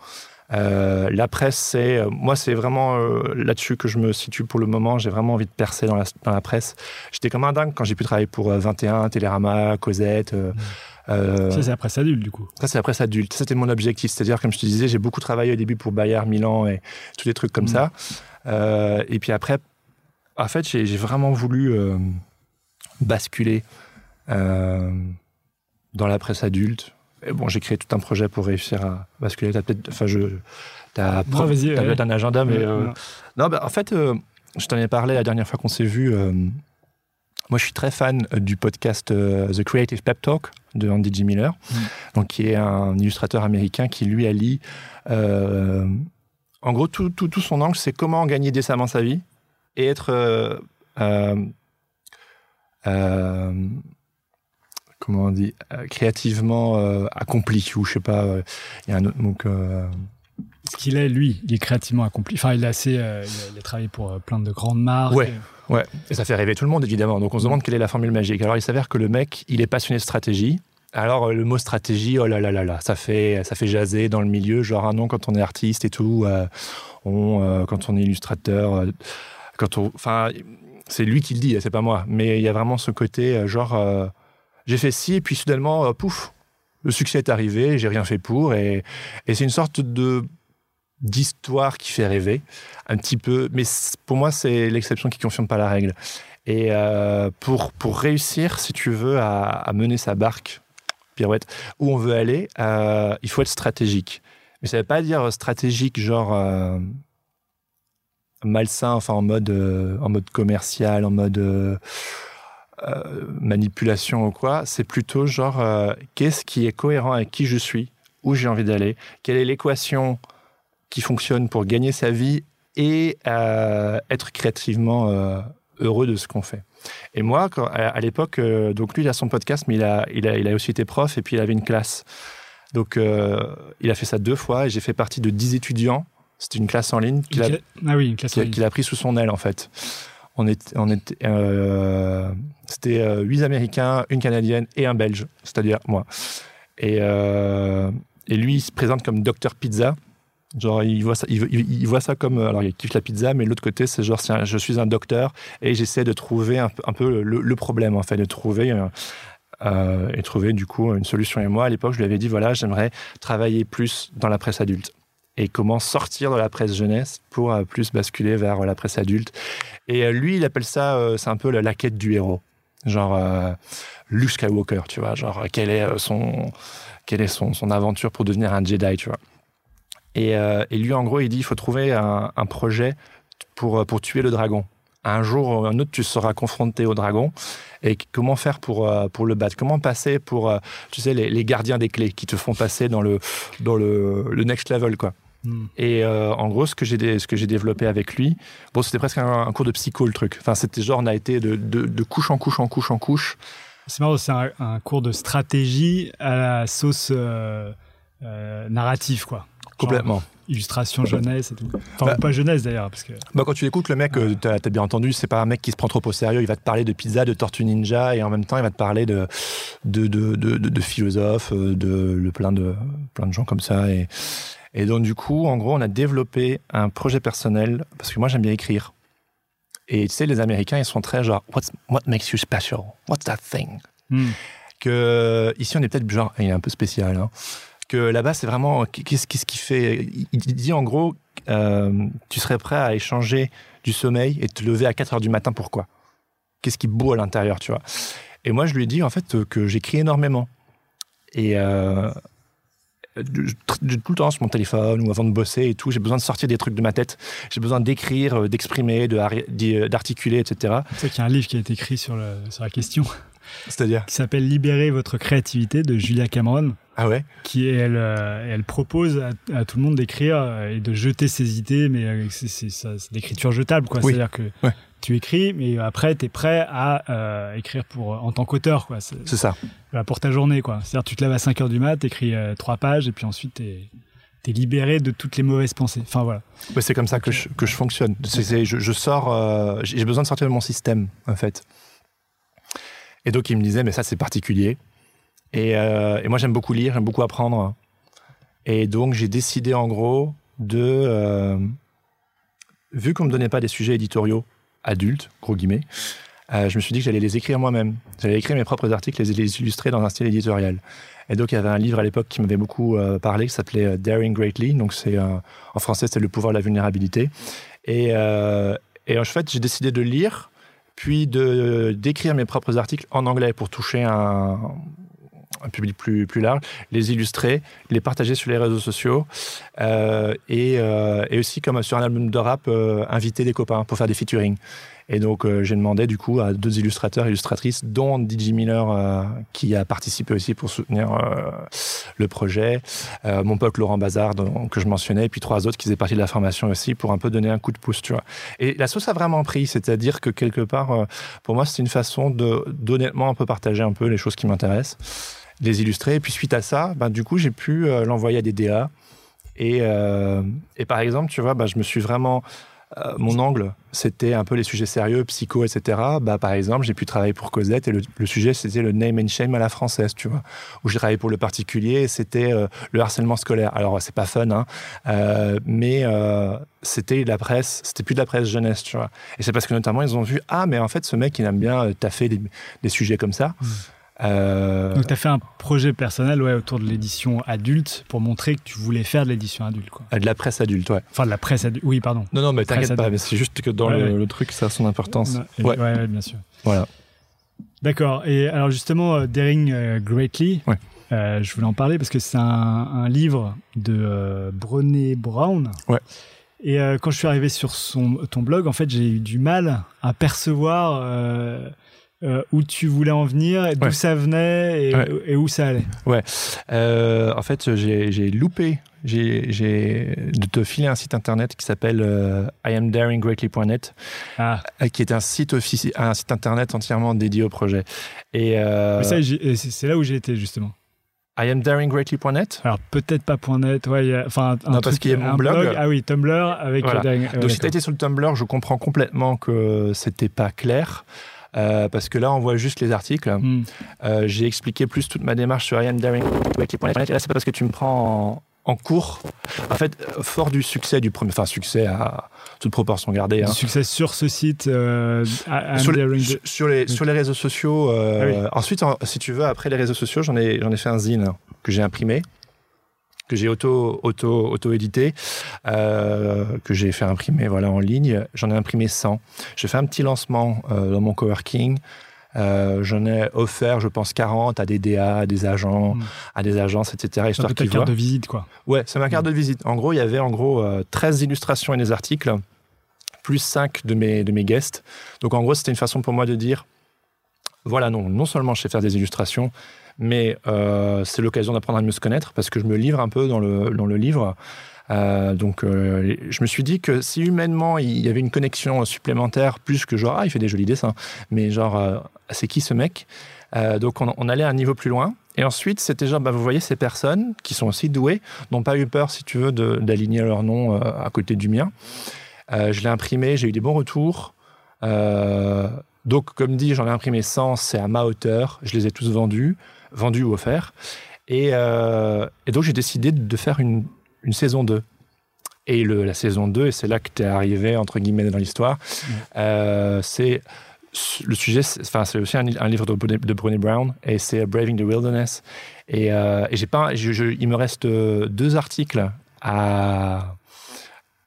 Euh, la presse, c'est euh, moi, c'est vraiment euh, là-dessus que je me situe pour le moment. J'ai vraiment envie de percer dans la, dans la presse. J'étais comme un dingue quand j'ai pu travailler pour euh, 21, Télérama, Cosette. euh, euh, Ça, c'est la presse adulte, du coup. ça, c'est la presse adulte. Ça, C'était mon objectif. C'est-à-dire, comme je te disais, j'ai beaucoup travaillé au début pour Bayard, Milan et tous les trucs comme Mm. ça. Euh, et puis après, en fait, j'ai vraiment voulu euh, basculer dans la presse adulte. Et bon, j'ai créé tout un projet pour réussir à basculer. T'as peut-être, enfin, je, t'as, ouais. un agenda, mais non, bah, en fait, je t'en ai parlé la dernière fois qu'on s'est vu. Moi, je suis très fan euh, du podcast euh, The Creative Pep Talk de Andy G. Miller, Mm. donc qui est un illustrateur américain qui lui allie. euh, en gros, tout, tout, tout son angle, c'est comment gagner décemment sa vie et être euh, comment on dit créativement accompli ou je sais pas. Il y a un autre mot que Ce qu'il est, lui, il est créativement accompli. Enfin, il a, assez, euh, il a, il a travaillé pour euh, plein de grandes marques. Ouais. Ouais, et ça fait rêver tout le monde évidemment. Donc on se demande quelle est la formule magique. Alors il s'avère que le mec, il est passionné de stratégie. Alors euh, le mot stratégie, oh là là là là, ça fait ça fait jaser dans le milieu. Genre ah non, quand on est artiste et tout, euh, euh, quand on est illustrateur, enfin c'est lui qui le dit, c'est pas moi. Mais il y a vraiment ce côté genre j'ai fait ci et puis soudainement pouf, le succès est arrivé, j'ai rien fait pour et c'est une sorte de d'histoire qui fait rêver un petit peu, mais pour moi, c'est l'exception qui confirme pas la règle. Et euh, pour, pour réussir, si tu veux, à, mener sa barque, pirouette, où on veut aller, euh, il faut être stratégique. Mais ça veut pas dire stratégique, genre euh, malsain, enfin en mode, en mode commercial, en mode manipulation ou quoi. C'est plutôt genre, qu'est-ce qui est cohérent avec qui je suis, où j'ai envie d'aller, quelle est l'équation qui fonctionne pour gagner sa vie et euh, être créativement euh, heureux de ce qu'on fait. Et moi, quand, à, à l'époque, euh, donc lui, il a son podcast, mais il a, il, a, il a aussi été prof et puis il avait une classe. Donc, il a fait ça deux fois et j'ai fait partie de dix étudiants. C'était une classe en ligne qu'il a, Ah oui, qu'il a, pris sous son aile, en fait. On était, on était, c'était huit Américains, une Canadienne et un Belge, c'est-à-dire moi. Et, et lui, il se présente comme Docteur Pizza. Genre, il voit ça, il, voit ça comme. euh, Alors, il kiffe la pizza, mais l'autre côté, c'est genre, un- je suis un docteur et j'essaie de trouver un, peu- le, problème, en fait, de trouver. euh, euh, et trouver du coup une solution. Et moi, à l'époque, je lui avais dit voilà, j'aimerais travailler plus dans la presse adulte et comment sortir de la presse jeunesse pour plus basculer vers la presse adulte. Et lui, il appelle ça, c'est un peu la, la quête du héros. Genre Luke Skywalker, tu vois, genre quelle est son, quelle est son, son aventure pour devenir un Jedi, tu vois. Et, euh, et lui, en gros, il dit il faut trouver un, un projet pour, euh, pour tuer le dragon. Un jour ou un autre, tu seras confronté au dragon. Et comment faire pour, euh, pour le battre? Comment passer pour, tu sais, les, les gardiens des clés qui te font passer dans le, dans le, le next level, quoi. Hmm. Et euh, en gros, ce que j'ai ce que j'ai développé avec lui, bon, c'était presque un, un cours de psycho le truc. Enfin, c'était genre on a été de, de, de couche en couche en couche en couche. C'est marrant, c'est un, un cours de stratégie à la sauce euh, narrative, quoi. Genre, Complètement. illustration jeunesse et tout. Enfin, Bah- pas jeunesse d'ailleurs, parce que. Bah, quand tu écoutes le mec, euh, t'as as bien entendu, c'est pas un mec qui se prend trop au sérieux. Il va te parler de pizza, de tortue ninja, et en même temps, il va te parler de de, de, de, philosophes, euh, de, de plein de plein de gens comme ça. Et, et donc du coup, en gros, on a développé un projet personnel parce que moi, j'aime bien écrire. Et tu sais, les Américains, ils sont très genre What's, What makes you special? What's that thing? Hmm. que ici on est peut-être genre il est un peu spécial hein, que là-bas c'est vraiment qu'est-ce qui fait il dit en gros euh, tu serais prêt à échanger du sommeil et te lever à 4 heures du matin pourquoi? Qu'est-ce qui beau à l'intérieur tu vois? Et moi je lui ai dit en fait euh, que j'écris énormément. Et euh, tout le temps sur mon téléphone ou avant de bosser et tout j'ai besoin de sortir des trucs de ma tête. J'ai besoin d'écrire euh, d'exprimer d'y- d'articuler etc C'est qu'il y a un livre qui a été écrit sur, le, sur la question. C'est-à-dire? Qui s'appelle Libérer votre créativité de Julia Cameron, ah ouais qui elle, euh, elle propose à, à tout le monde d'écrire euh, et de jeter ses idées, mais euh, c'est l'écriture jetable, quoi. Oui. C'est-à-dire que Ouais. tu écris, mais après tu es prêt à euh, écrire pour en tant qu'auteur, quoi. C'est- ça pour ta journée, quoi. C'est-à-dire, tu te lèves à 5 heures du mat, t'écris euh, trois pages, et puis ensuite, t'es es libéré de toutes les mauvaises pensées. Enfin, voilà. Ouais, c'est comme ça que je, que je fonctionne. Je, je sors, euh, j'ai j'ai besoin de sortir de mon système, en fait. Et donc, il me disait, mais ça, c'est particulier. Et, euh, et moi, j'aime beaucoup lire, j'aime beaucoup apprendre. Et donc, j'ai décidé, en gros, de. euh, vu qu'on me donnait pas des sujets éditoriaux adultes, gros guillemets, euh, je me suis dit que j'allais les écrire moi-même. J'allais écrire mes propres articles les illustrer dans un style éditorial. Et donc, il y avait un livre à l'époque qui m'avait beaucoup parlé, qui s'appelait Daring Greatly. Donc, en français, c'est le pouvoir de la vulnérabilité. Et, et en fait, j'ai décidé de lire, puis de d'écrire mes propres articles en anglais pour toucher un, un public plus, plus large, les illustrer, les partager sur les réseaux sociaux et, et, aussi comme sur un album de rap, inviter des copains pour faire des featuring. Et donc, euh, j'ai demandé du coup à deux illustrateurs, illustratrices, dont DJ Miller, euh, qui a participé aussi pour soutenir euh, le projet, mon pote Laurent Bazard, que je mentionnais, et puis trois autres qui faisaient partie de la formation aussi, pour un peu donner un coup de pouce, tu vois. Et la sauce a vraiment pris, c'est-à-dire que quelque part, pour moi, c'est une façon de d'honnêtement un peu partager un peu les choses qui m'intéressent, les illustrer. Et puis suite à ça, ben, du coup, j'ai pu l'envoyer à des DA. Et, et par exemple, tu vois, ben, je me suis vraiment euh, mon angle, c'était un peu les sujets sérieux, psycho, etc. Bah, par exemple, j'ai pu travailler pour Cosette et le, sujet, c'était le name and shame à la française, tu vois. Où j'ai travaillé pour le particulier c'était euh, le harcèlement scolaire. Alors, c'est pas fun, hein, euh, mais c'était de la presse, c'était plus de la presse jeunesse, tu vois. Et c'est parce que notamment, ils ont vu, ah, mais en fait, ce mec, il aime bien taffer des, des sujets comme ça. Mmh. Euh, Donc, tu as fait un projet personnel ouais, autour de l'édition adulte pour montrer que tu voulais faire de l'édition adulte. Quoi. Euh, de la presse adulte, ouais. Enfin, de la presse adulte, oui, pardon. Non, non, mais t'inquiète pas, c'est juste que dans le, truc, ça a son importance. ouais. ouais, bien sûr. Voilà. D'accord. Et alors, justement, euh, Daring Greatly, je voulais en parler parce que c'est un, livre de Brené Brown. Ouais. Et quand je suis arrivé sur son, ton blog, en fait, j'ai eu du mal à percevoir euh, où tu voulais en venir, d'où ça venait et, où ça allait. Ouais. Euh, en fait, j'ai loupé. J'ai de te filer un site internet qui s'appelle euh, iamdaringgreatly.net, ah. qui est un site un site internet entièrement dédié au projet. Et c'est là où j'ai été justement. iamdaringgreatly.net Alors peut-être pas .net, ouais, enfin non, parce qu'il y a mon blog. Ah oui, Tumblr avec. Donc si tu as été sur le Tumblr, je comprends complètement que c'était pas clair. Euh, parce que là, on voit juste les articles. Hmm. Euh, j'ai expliqué plus toute ma démarche sur Ian Daring. Et là, c'est pas parce que tu me prends en, cours. En fait, fort du succès du premier, enfin succès à toute proportion gardée. Hein. Succès sur ce site. Euh, sur, les, sur, les, sur les réseaux sociaux. Ah ensuite, si tu veux, après les réseaux sociaux, j'en ai, j'en ai fait un zine que j'ai imprimé que j'ai auto auto auto édité euh, que j'ai fait imprimer voilà en ligne j'en ai imprimé 100 j'ai fait un petit lancement euh, dans mon coworking euh, j'en ai offert, je pense, 40 à des DA, à des agents, hmm. à des agences, etc. C'est ta carte de visite, quoi. Ouais, c'est ma carte de visite. En gros, il y avait en gros 13 illustrations et des articles, plus 5 de mes, de mes guests. Donc, en gros, c'était une façon pour moi de dire, voilà, non, non seulement je sais faire des illustrations, mais euh, c'est l'occasion d'apprendre à mieux se connaître parce que je me livre un peu dans le, dans le livre. Euh, donc, euh, je me suis dit que si humainement il y avait une connexion supplémentaire, plus que genre, ah, il fait des jolis dessins, mais genre, c'est qui ce mec? Donc, on, allait un niveau plus loin. Et ensuite, c'était genre, bah, vous voyez, ces personnes qui sont aussi douées n'ont pas eu peur, si tu veux, d'aligner leur nom à côté du mien. je l'ai imprimé, j'ai eu des bons retours. donc, comme dit, j'en ai imprimé 100, c'est à ma hauteur. Je les ai tous vendus vendu ou offert. Euh, et, donc, j'ai décidé de faire une, saison 2. Et le, la saison 2, et c'est là que tu es arrivé, entre guillemets, dans l'histoire, euh, c'est le sujet, enfin, c'est aussi un, livre de, de Brené Brown, et c'est Braving the Wilderness. Et, euh, et j'ai pas, il me reste deux articles à,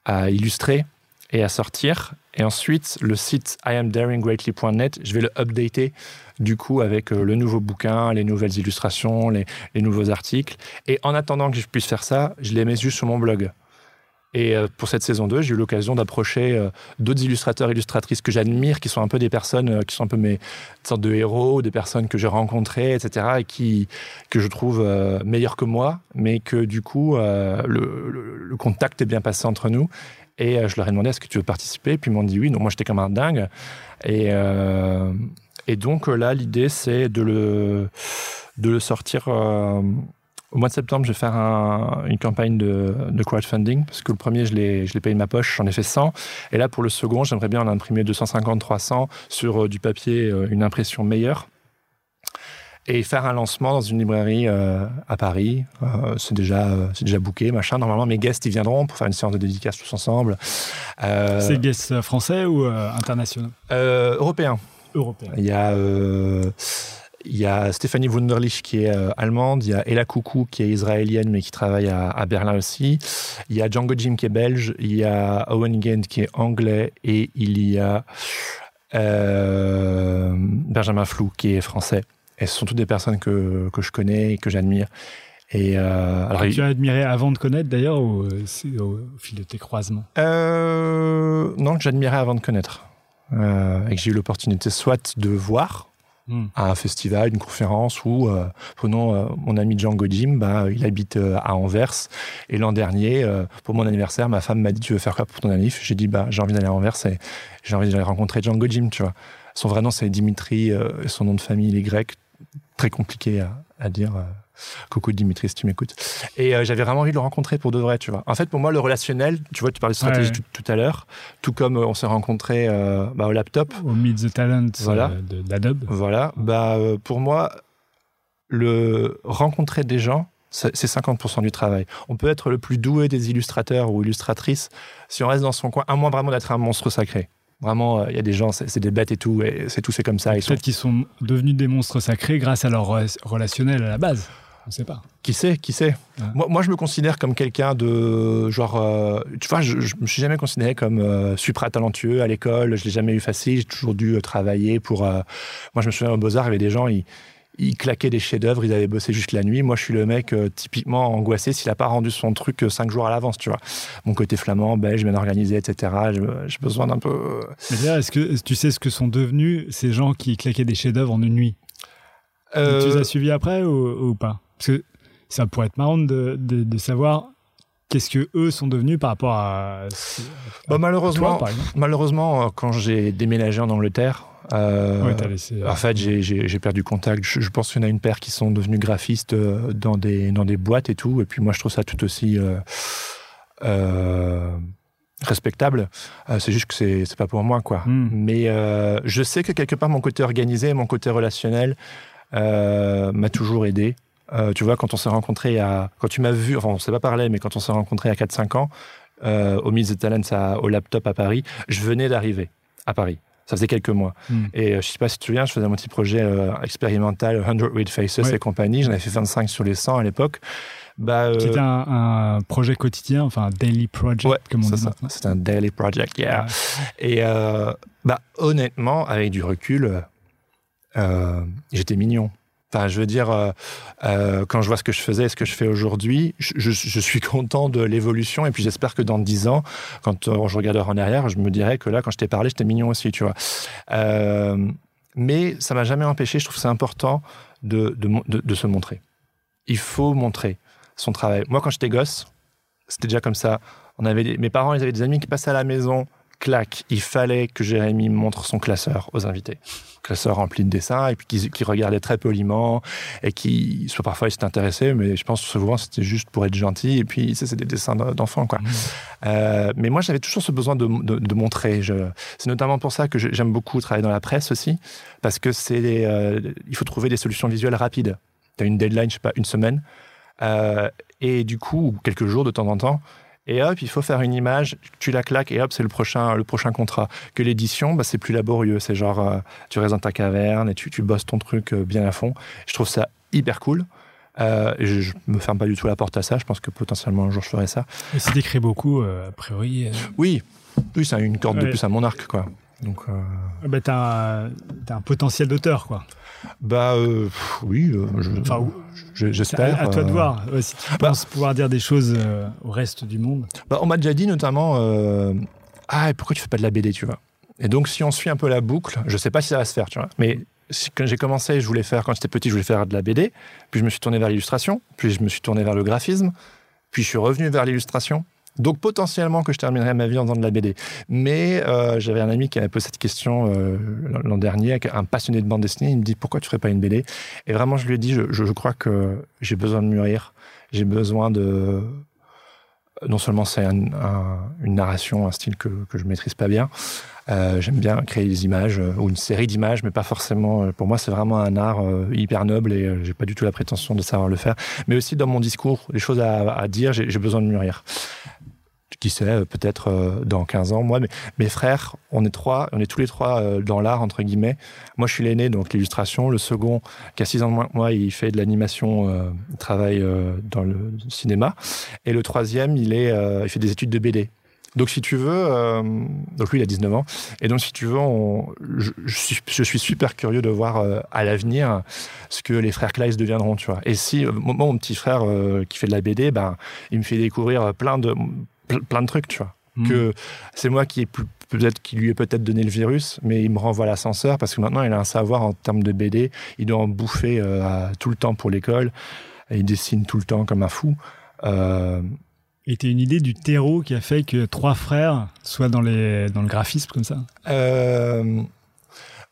à illustrer et à sortir. Et ensuite, le site iamdaringgreatly.net, je vais le updater du coup avec euh, le nouveau bouquin, les nouvelles illustrations, les, nouveaux articles. Et en attendant que je puisse faire ça, je les mets juste sur mon blog. Et euh, pour cette saison 2, j'ai eu l'occasion d'approcher euh, d'autres illustrateurs, illustratrices que j'admire, qui sont un peu des personnes qui sont un peu mes sortes de héros, des personnes que j'ai rencontrées, etc., et qui, que je trouve meilleurs que moi, mais que du coup, le, contact est bien passé entre nous. Et je leur ai demandé est-ce que tu veux participer? Puis ils m'ont dit oui. Donc moi j'étais comme un dingue. Et, et donc là, l'idée, c'est de le, de le sortir. Euh, au mois de septembre, je vais faire une campagne de, crowdfunding, parce que le premier, je l'ai payé de ma poche, j'en ai fait 100. Et là, pour le second, j'aimerais bien en imprimer 250, 300 sur euh, du papier, euh, une impression meilleure. Et faire un lancement dans une librairie à Paris. c'est déjà, c'est déjà booké, machin. Normalement, mes guests, ils viendront pour faire une séance de dédicace tous ensemble. c'est guests français ou internationaux? Européens. Il y a, euh, il y a Stéphanie Wunderlich qui est euh, allemande, il y a Ella Coucou qui est israélienne mais qui travaille à, Berlin aussi, il y a Django Jim qui est belge, il y a Owen Gant qui est anglais et il y a euh, Benjamin Flou qui est français. Et ce sont toutes des personnes que, que je connais et que j'admire. Et euh, alors, tu as admiré avant de connaître d'ailleurs ou euh, au, au, fil de tes croisements? Euh, Non, que j'admirais avant de connaître. Euh, et que j'ai eu l'opportunité soit de voir hmm. à un festival, une conférence, ou euh, prenons mon ami Django Jim, bah, il habite à Anvers. Et l'an dernier, pour mon anniversaire, ma femme m'a dit Tu veux faire quoi pour ton anniversaire J'ai dit bah, J'ai envie d'aller à Anvers et j'ai envie d'aller rencontrer Django Jim, tu vois. Son vrai nom, c'est Dimitri, son nom de famille, il est grec. Très compliqué à, à dire. Coucou Dimitri, si tu m'écoutes. Et euh, j'avais vraiment envie de le rencontrer pour de vrai, tu vois. En fait, pour moi, le relationnel, tu vois, tu parlais de stratégie ouais. tout, tout, à l'heure, tout comme euh, on s'est rencontrés euh, bah, au laptop. Au Meet the Talent voilà. d'Adobe. Voilà. Bah, pour moi, le rencontrer des gens, c'est 50% du travail. On peut être le plus doué des illustrateurs ou illustratrices si on reste dans son coin, à moins vraiment d'être un monstre sacré. Vraiment, il euh, y a des gens, c'est des bêtes et tout, et c'est tout, c'est comme ça. Peut-être qu'ils sont devenus des monstres sacrés grâce à leur relationnel à la base. On sait pas. Qui sait, qui sait. Ouais. Moi, moi, je me considère comme quelqu'un de genre, euh, tu vois, je, je, me suis jamais considéré comme euh, supra talentueux à l'école. Je l'ai jamais eu facile. J'ai toujours dû euh, travailler pour. moi, je me souviens au Beaux Arts, il y avait des gens, ils, ils claquaient des chefs-d'œuvre, ils avaient bossé jusque la nuit. Moi, je suis le mec euh, typiquement angoissé s'il n'a pas rendu son truc euh, cinq jours à l'avance, tu vois. Mon côté flamand, belge, bien organisé, etc. J'ai besoin d'un peu. euh, Mais là, est-ce que tu sais ce que sont devenus ces gens qui claquaient des chefs-d'œuvre en une nuit? Euh, Tu les as suivis après ou, ou pas? Parce que ça pourrait être marrant de, de, de savoir qu'est-ce que eux sont devenus par rapport à. à bah, malheureusement, toi, par exemple. malheureusement, euh, quand j'ai déménagé en Angleterre, euh, Ouais, laissé- en fait, j'ai- perdu contact. Je, je pense qu'il y en a une paire qui sont devenus graphistes euh, dans des, dans des boîtes et tout. Et puis moi, je trouve ça tout aussi euh, euh, respectable. Euh, c'est juste que c'est c'est pas pour moi, quoi. Hmm. Mais euh, je sais que quelque part, mon côté organisé, mon côté relationnel euh, m'a toujours aidé. Euh, tu vois, quand on s'est rencontrés à... Quand tu m'as vu, enfin, on s'est pas parlé, mais quand on s'est rencontrés à 4-5 ans, euh, au Meet the Talents à- au laptop à Paris, je venais d'arriver à Paris. Ça faisait quelques mois. Hmm. Et euh, je sais pas si tu te souviens, je faisais un petit projet euh, expérimental, 100 Read Faces et compagnie. J'en avais fait 25 sur les 100 à l'époque. Bah, Qui euh, était un, un projet quotidien, enfin un daily project, Ouais, comme on dit. C'est un daily project, yeah. Ouais. Et euh, bah, honnêtement, avec du recul, euh, j'étais mignon. Enfin, je veux dire, euh, euh, quand je vois ce que je faisais ce que je fais aujourd'hui, je, suis content de l'évolution. Et puis j'espère que dans 10 ans, quand euh, je regarderai en arrière, je me dirais que là, quand je t'ai parlé, j'étais mignon aussi, tu vois. Mais ça m'a jamais empêché, je trouve que c'est important de, de, de- se montrer. Il faut montrer son travail. Moi, quand j'étais gosse, c'était déjà comme ça. On avait mes parents, ils avaient des amis qui passaient à la maison, clac, il fallait que Jérémy montre son classeur aux invités. Classeur rempli de dessins, et puis qui, qui regardait très poliment, et qui, soit parfois ils s'étaient intéressés, mais je pense souvent c'était juste pour être gentil, et puis c'est des dessins d'enfants, quoi. Euh, mais moi, j'avais toujours ce besoin de, de, de montrer. C'est notamment pour ça que j'aime beaucoup travailler dans la presse aussi, parce que c'est, euh, il faut trouver des solutions visuelles rapides. Tu as une deadline, je sais pas, une semaine, euh, et du coup, ou quelques jours de temps en temps, et hop, il faut faire une image, tu la claques, et hop, c'est le prochain, le prochain contrat. Que l'édition, bah, c'est plus laborieux. C'est genre, euh, tu restes dans ta caverne et tu, tu bosses ton truc euh, bien à fond. Je trouve ça hyper cool. Euh, je, je me ferme pas du tout la porte à ça. Je pense que potentiellement un jour je ferai ça. Et si t'écris beaucoup, a priori, Oui, oui, c'est une corde de plus à mon arc, quoi. Donc, euh, bah, t'as un, un potentiel d'auteur, quoi. Bah, euh, pff, oui, euh, je- Enfin, j'espère. à, à toi de euh, voir. Ouais, si tu bah- penses pouvoir dire des choses euh, au reste du monde. Bah, on m'a déjà dit notamment Ah, pourquoi tu fais pas de la BD, tu vois? Et donc, si on suit un peu la boucle, je sais pas si ça va se faire, tu vois. Mais si- quand j'ai commencé, je voulais faire, quand j'étais petit, je voulais faire de la BD. Puis je me suis tourné vers l'illustration. Puis je me suis tourné vers le graphisme. Puis je suis revenu vers l'illustration. Donc potentiellement que je terminerai ma vie en faisant de la BD. Mais euh, j'avais un ami qui avait posé cette question euh, l'an dernier, un passionné de bande dessinée. Il me dit pourquoi tu ferais pas une BD Et vraiment, je lui ai dit, je, crois que j'ai besoin de mûrir. J'ai besoin de non seulement c'est un- un- une narration, un style que, que je maîtrise pas bien. Euh, J'aime bien créer des images ou une série d'images, mais pas forcément. pour moi, c'est vraiment un art hyper noble et j'ai pas du tout la prétention de savoir le faire. Mais aussi dans mon discours, les choses à, dire, j'ai besoin de mûrir. Qui sait, euh, peut-être euh, dans 15 ans. Moi, mes, mes frères, on est trois, on est tous les trois euh, dans l'art entre guillemets. Moi, je suis l'aîné, donc l'illustration. Le second, qui a 6 ans de moins que moi, il fait de l'animation, euh, il travaille dans le cinéma. Et le troisième, il, est, il fait des études de BD. Donc, si tu veux, donc lui, il a 19 ans. Et donc, si tu veux, je, suis, je suis super curieux de voir à l'avenir ce que les frères Kleiss deviendront, tu vois. Et si, moi, mon petit frère qui fait de la BD, ben, il me fait découvrir plein de, ple- plein de trucs, tu vois. Mm. Que c'est moi qui, ai plus- peut-être, qui lui ai peut-être donné le virus, mais il me renvoie à l'ascenseur parce que maintenant, il a un savoir en termes de BD. Il doit en bouffer euh, tout le temps pour l'école. Il dessine tout le temps comme un fou. Euh, Et t'as une idée du terreau qui a fait que trois frères soient dans, les, dans le graphisme comme ça? Euh,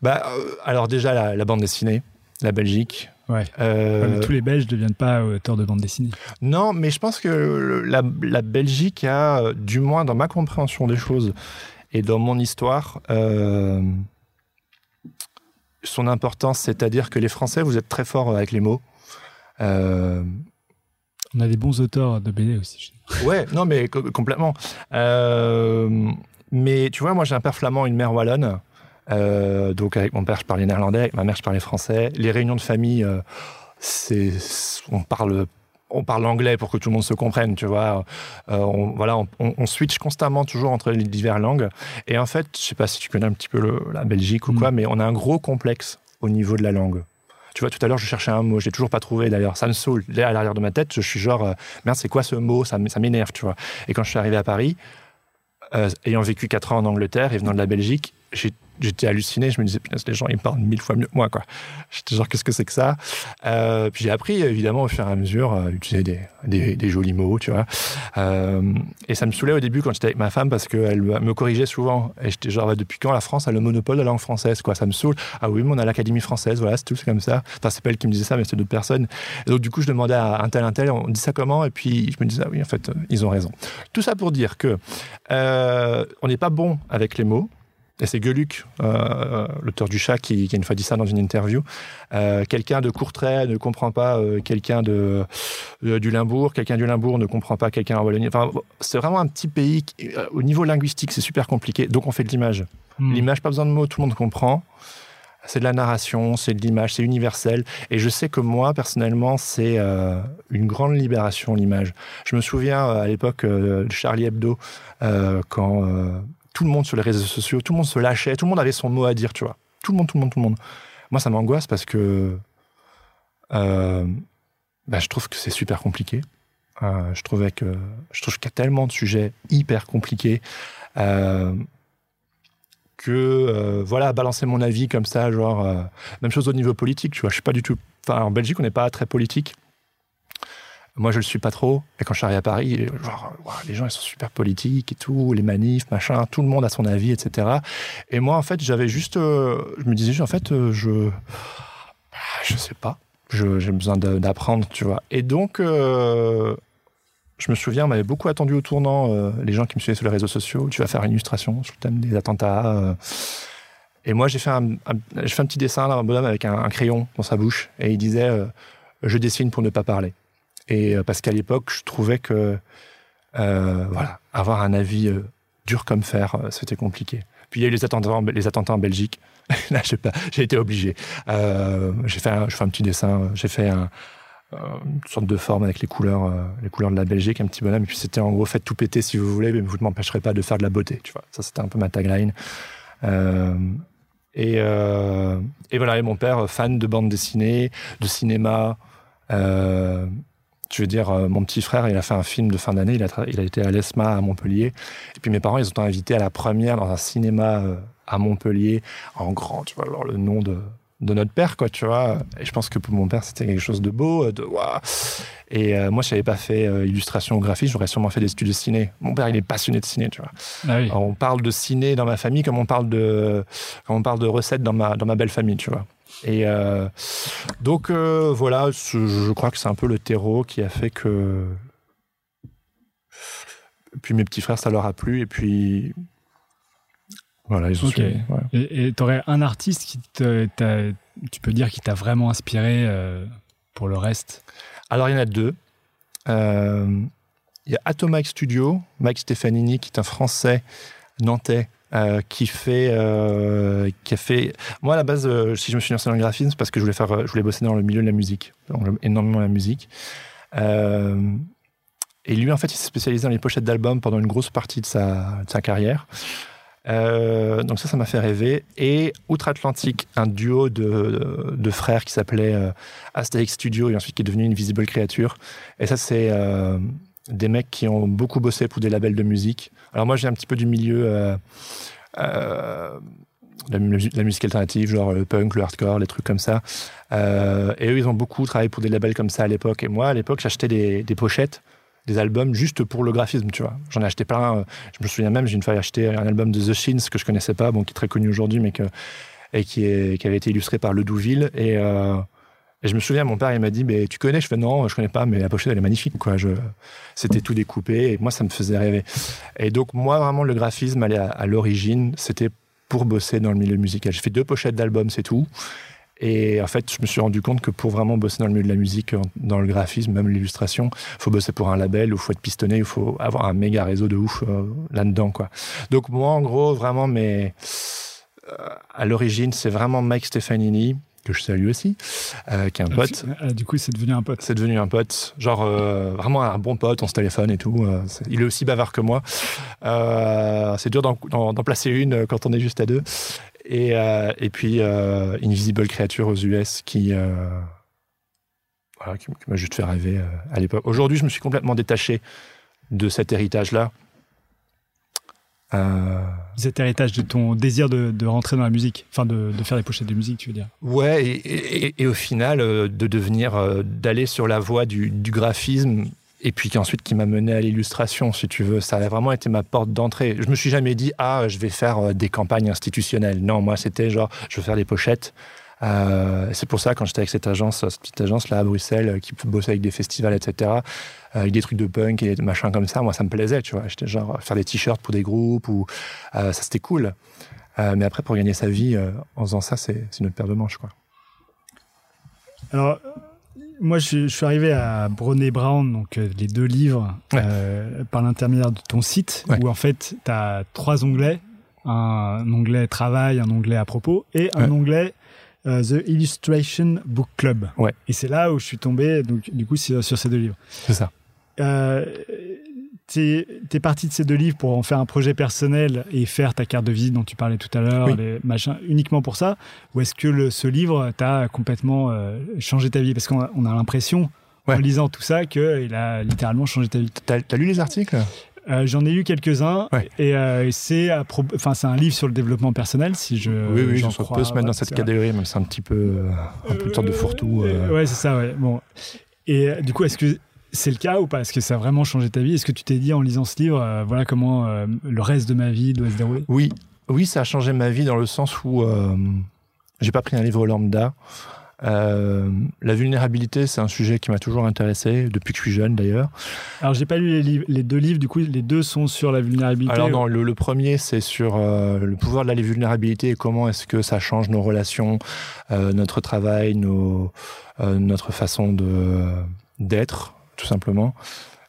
bah, euh, alors déjà la, la bande dessinée, la Belgique. Ouais. Euh, Ouais, mais Tous les Belges ne deviennent pas auteurs de bande dessinée. Non, mais je pense que le- la, la Belgique a, euh, du moins dans ma compréhension des choses et dans mon histoire, euh, son importance, c'est-à-dire que les Français, vous êtes très forts avec les mots. Euh, On a des bons auteurs de BD aussi. Ouais, non, mais co- complètement. Mais tu vois, moi, j'ai un père flamand, une mère wallonne. Euh, donc, avec mon père, je parlais néerlandais, avec ma mère, je parlais français. Les réunions de famille, euh, c'est, on parle. On parle anglais pour que tout le monde se comprenne, tu vois. Euh, on, voilà, on, on- on switch constamment toujours entre les diverses langues. Et en fait, je sais pas si tu connais un petit peu le- la Belgique ou Mm. quoi, mais on a un gros complexe au niveau de la langue. Tu vois, tout à l'heure, je cherchais un mot, je l'ai toujours pas trouvé d'ailleurs. Ça me saoule. Là, à l'arrière de ma tête, je suis genre, euh, merde, c'est quoi ce mot? Ça m'énerve, tu vois. Et quand je suis arrivé à Paris, euh, ayant vécu 4 ans en Angleterre et venant de la Belgique, j'ai- j'étais halluciné. Je me disais, putain, les gens, ils parlent mille fois mieux que moi, quoi. J'étais genre, qu'est-ce que c'est que ça? Euh, Puis j'ai appris, évidemment, au fur et à mesure, à utiliser des, jolis mots, tu vois. Euh, et ça me saoulait au début quand j'étais avec ma femme parce qu'elle me corrigeait souvent. Et j'étais genre, bah, depuis quand la France a le monopole de la langue française, quoi? Ça me saoule. Ah oui, mais on a l'Académie française, voilà, c'est tout, c'est comme ça. Enfin, c'est pas elle qui me disait ça, mais c'est d'autres personnes. Et donc, du coup, je demandais à un tel, un tel, on dit ça comment? Et puis, je me disais, ah oui, en fait, euh, ils ont raison. Tout ça pour dire que euh, on n'est pas bon avec les mots. Et c'est Geluc, euh, l'auteur du chat, qui, qui a une fois dit ça dans une interview. Euh, quelqu'un de Courtrai ne comprend pas euh, quelqu'un de, de- du Limbourg, quelqu'un du Limbourg ne comprend pas quelqu'un en Wallonie. Enfin, c'est vraiment un petit pays qui, euh, au niveau linguistique, c'est super compliqué. Donc on fait de l'image. Mm. L'image, pas besoin de mots, tout le monde comprend. C'est de la narration, c'est de l'image, c'est universel. Et je sais que moi, personnellement, c'est euh, une grande libération, l'image. Je me souviens euh, à l'époque euh, de Charlie Hebdo, euh, quand euh, tout le monde sur les réseaux sociaux, tout le monde se lâchait, tout le monde avait son mot à dire, tu vois. Tout le monde, tout le monde, tout le monde. Moi, ça m'angoisse parce que euh, bah, je trouve que c'est super compliqué. Euh, je trouvais que je trouve qu'il y a tellement de sujets hyper compliqués. Euh, que voilà balancer mon avis comme ça genre même chose au niveau politique tu vois je suis pas du tout en Belgique on n'est pas très politique moi je le suis pas trop et quand je suis arrivé à Paris les gens ils sont super politiques et tout les manifs machin tout le monde a son avis etc et moi en fait j'avais juste euh, je me disais en fait euh, je je sais pas j'ai besoin d'apprendre tu vois et donc euh, je me souviens, on m'avait beaucoup attendu au tournant, les gens qui me suivaient sur les réseaux sociaux. Tu vas faire une illustration sur le thème des attentats. Et moi, j'ai fait un, petit dessin, là, un bonhomme avec un, crayon dans sa bouche. Et il disait Je dessine pour ne pas parler. Et euh, parce qu'à l'époque, je trouvais que euh, voilà, avoir un avis euh, dur comme fer, c'était compliqué. Puis il y a eu les attentats en, Belgique. Là, j'ai été obligé. J'ai fait, un, je fais un petit dessin. J'ai fait un, une sorte de forme avec les couleurs, les couleurs de la Belgique, un petit bonhomme. Et puis c'était en gros, faites tout péter si vous voulez, mais vous ne m'empêcherez pas de faire de la beauté. Tu vois, ça c'était un peu ma tagline. Et, et voilà, et mon père, fan de bande dessinée, de cinéma. Euh, je veux dire, euh, mon petit frère, il a fait un film de fin d'année, il a, tra- il a été à l'ESMA à Montpellier. Et puis mes parents, ils ont été invités à la première dans un cinéma euh, à Montpellier, en grand, tu vois, alors le nom de, de notre père, quoi, tu vois. Et je pense que pour mon père, c'était quelque chose de beau, de waouh. Et euh, moi, je n'avais pas fait euh, illustration ou graphisme, j'aurais sûrement fait des études de ciné. Mon père, il est passionné de ciné, tu vois. Ah oui. On parle de ciné dans ma famille comme on parle de, comme on parle de recettes dans ma, dans ma belle famille, tu vois. Et euh, donc, euh, voilà, ce- je crois que c'est un peu le terreau qui a fait que. Puis mes petits frères, ça leur a plu. Et puis. Voilà, ils ont Ok. suivi, ouais. Et tu aurais un artiste qui te, t'a- tu peux dire qui t'a vraiment inspiré euh, pour le reste? Alors, il y en a deux. Euh, il y a Atomic Studio, Mike Stefanini, qui est un Français nantais, euh, qui fait, euh, qui a fait. Moi, à la base, euh, si je me suis lancé dans le graphisme, c'est parce que je voulais faire, je voulais bosser dans le milieu de la musique, donc, énormément la musique. Et lui, en fait, il s'est spécialisé dans les pochettes d'albums pendant une grosse partie de sa, de sa carrière. Donc ça, ça m'a fait rêver. Et Outre-Atlantique, un duo de, de frères qui s'appelait Asterix Studio et ensuite qui est devenu Invisible Creature. Et ça, c'est des mecs qui ont beaucoup bossé pour des labels de musique. Alors moi, j'ai un petit peu du milieu euh, euh, la, musique alternative, genre le punk, le hardcore, les trucs comme ça. Euh, et eux, ils ont beaucoup travaillé pour des labels comme ça à l'époque. Et moi, à l'époque, j'achetais des, pochettes des albums juste pour le graphisme, tu vois. J'en ai acheté plein. Je me souviens même, j'ai une fois acheté un album de The Shins que je connaissais pas, bon, qui est très connu aujourd'hui, mais et qui, qui avait été illustré par Le Douville. Et, euh, et je me souviens, mon père, il m'a dit, mais tu connais? Je fais non, je connais pas, mais la pochette, elle est magnifique, quoi. C'était tout découpé et moi, ça me faisait rêver. Et donc, moi, vraiment, le graphisme, allait à, l'origine, c'était pour bosser dans le milieu musical. J'ai fait deux pochettes d'albums, c'est tout. Et en fait, je me suis rendu compte que pour vraiment bosser dans le milieu de la musique, dans le graphisme, même l'illustration, il faut bosser pour un label, il faut être pistonné, il faut avoir un méga réseau de ouf euh, là-dedans, quoi. Donc moi, en gros, vraiment, mais euh, à l'origine, c'est vraiment Mike Stefanini que je salue aussi, euh, qui est un pote. Ah, du coup, c'est devenu un pote. C'est devenu un pote, genre euh, vraiment un bon pote, on se téléphone et tout. Euh, est, il est aussi bavard que moi. Euh, c'est dur d'en placer une quand on est juste à deux. Et, et puis Invisible Creature aux US qui, voilà, qui, qui m'a juste fait rêver à l'époque. Aujourd'hui, je me suis complètement détaché de cet héritage-là. Euh... Cet héritage de ton désir de, de, rentrer dans la musique, enfin de, de, faire des pochettes de musique, tu veux dire Ouais, et, et, et au final, euh, de devenir, euh, d'aller sur la voie du, du graphisme, et puis ensuite qui m'a mené à l'illustration, si tu veux. Ça a vraiment été ma porte d'entrée. Je me suis jamais dit, ah, je vais faire euh, des campagnes institutionnelles. Non, moi, c'était genre, je veux faire des pochettes. Euh, c'est pour ça quand j'étais avec cette agence, cette petite agence là à Bruxelles qui bossait avec des festivals, etc., euh, avec des trucs de punk et des machins comme ça, moi ça me plaisait, tu vois. J'étais genre faire des t-shirts pour des groupes ou euh, ça c'était cool. Euh, mais après pour gagner sa vie en faisant ça, c'est une autre paire de manches, quoi. Alors moi, je, je, suis arrivé à Brené Brown, donc euh, les deux livres, ouais. euh, par l'intermédiaire de ton site, ouais. où en fait, tu as trois onglets un onglet travail, un onglet à propos et un ouais. onglet uh, The Illustration Book Club. Ouais. Et c'est là où je suis tombé, donc, du coup, sur, ces deux livres. C'est ça. Euh, T'es es parti de ces deux livres pour en faire un projet personnel et faire ta carte de visite dont tu parlais tout à l'heure, oui. les machins, uniquement pour ça? Ou est-ce que le, ce livre t'a complètement euh, changé ta vie? Parce qu'on a, on a l'impression, ouais. en lisant tout ça, qu'il a littéralement changé ta vie. T'as as lu les articles? Euh, J'en ai lu quelques-uns ouais. et euh, c'est enfin un livre sur le développement personnel si je oui oui je crois, peut se mettre dans cette catégorie même c'est un petit peu un peu une sorte de fourre-tout euh... ouais c'est ça ouais bon. Et du coup est-ce que c'est le cas ou pas? Est-ce que ça a vraiment changé ta vie? Est-ce que tu t'es dit en lisant ce livre, euh, voilà comment euh, le reste de ma vie doit se dérouler? Oui, oui, ça a changé ma vie dans le sens où euh, j'ai pas pris un livre lambda. Euh, la vulnérabilité, c'est un sujet qui m'a toujours intéressé depuis que je suis jeune d'ailleurs. Alors j'ai pas lu les, livres, les, deux livres, du coup les deux sont sur la vulnérabilité. Alors non, le, le premier c'est sur euh, le pouvoir de la vulnérabilité et comment est-ce que ça change nos relations, euh, notre travail, nos, notre façon de d'être tout simplement.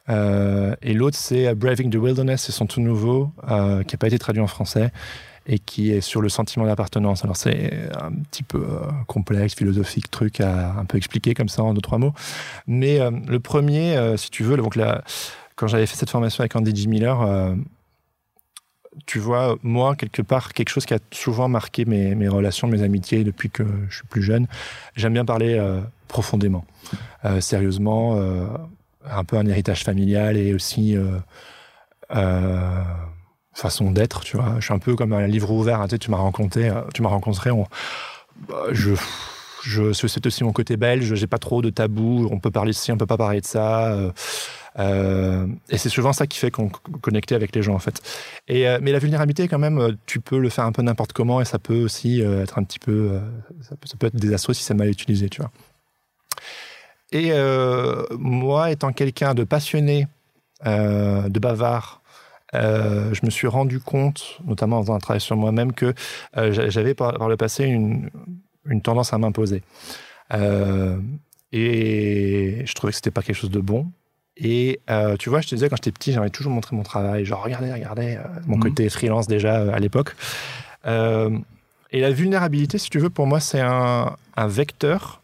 Et l'autre, c'est Braving the Wilderness, c'est son tout nouveau, qui n'a pas été traduit en français et qui est sur le sentiment d'appartenance. Alors c'est un petit peu euh, complexe, philosophique, truc à un peu expliquer comme ça en deux trois mots. Mais euh, le premier, euh, si tu veux, donc là, quand j'avais fait cette formation avec Andy G. Miller, tu vois, moi, quelque part, quelque chose qui a souvent marqué mes, mes relations, mes amitiés depuis que je suis plus jeune, j'aime bien parler profondément, sérieusement, un peu un héritage familial et aussi euh, façon d'être, tu vois. Je suis un peu comme un livre ouvert, hein, tu sais, tu m'as rencontré, tu m'as rencontré, on, je, je, c'est aussi mon côté belge, j'ai pas trop de tabous, on peut parler de ci, on peut pas parler de ça. Euh, euh, et c'est souvent ça qui fait qu'on connecte avec les gens en fait. Et euh, mais la vulnérabilité quand même, tu peux le faire un peu n'importe comment et ça peut aussi euh, être un petit peu, ça peut, ça peut être désastreux si c'est mal utilisé, tu vois. Et euh, moi, étant quelqu'un de passionné, euh, de bavard, euh, je me suis rendu compte, notamment en faisant un travail sur moi-même, que euh, j'avais par, par, le passé une, une tendance à m'imposer. Euh, et je trouvais que c'était pas quelque chose de bon. Et tu vois, je te disais, quand j'étais petit, j'avais toujours montré mon travail. Genre, regardez, regardez, mon mmh. côté freelance déjà à l'époque. et la vulnérabilité, si tu veux, pour moi, c'est un, un vecteur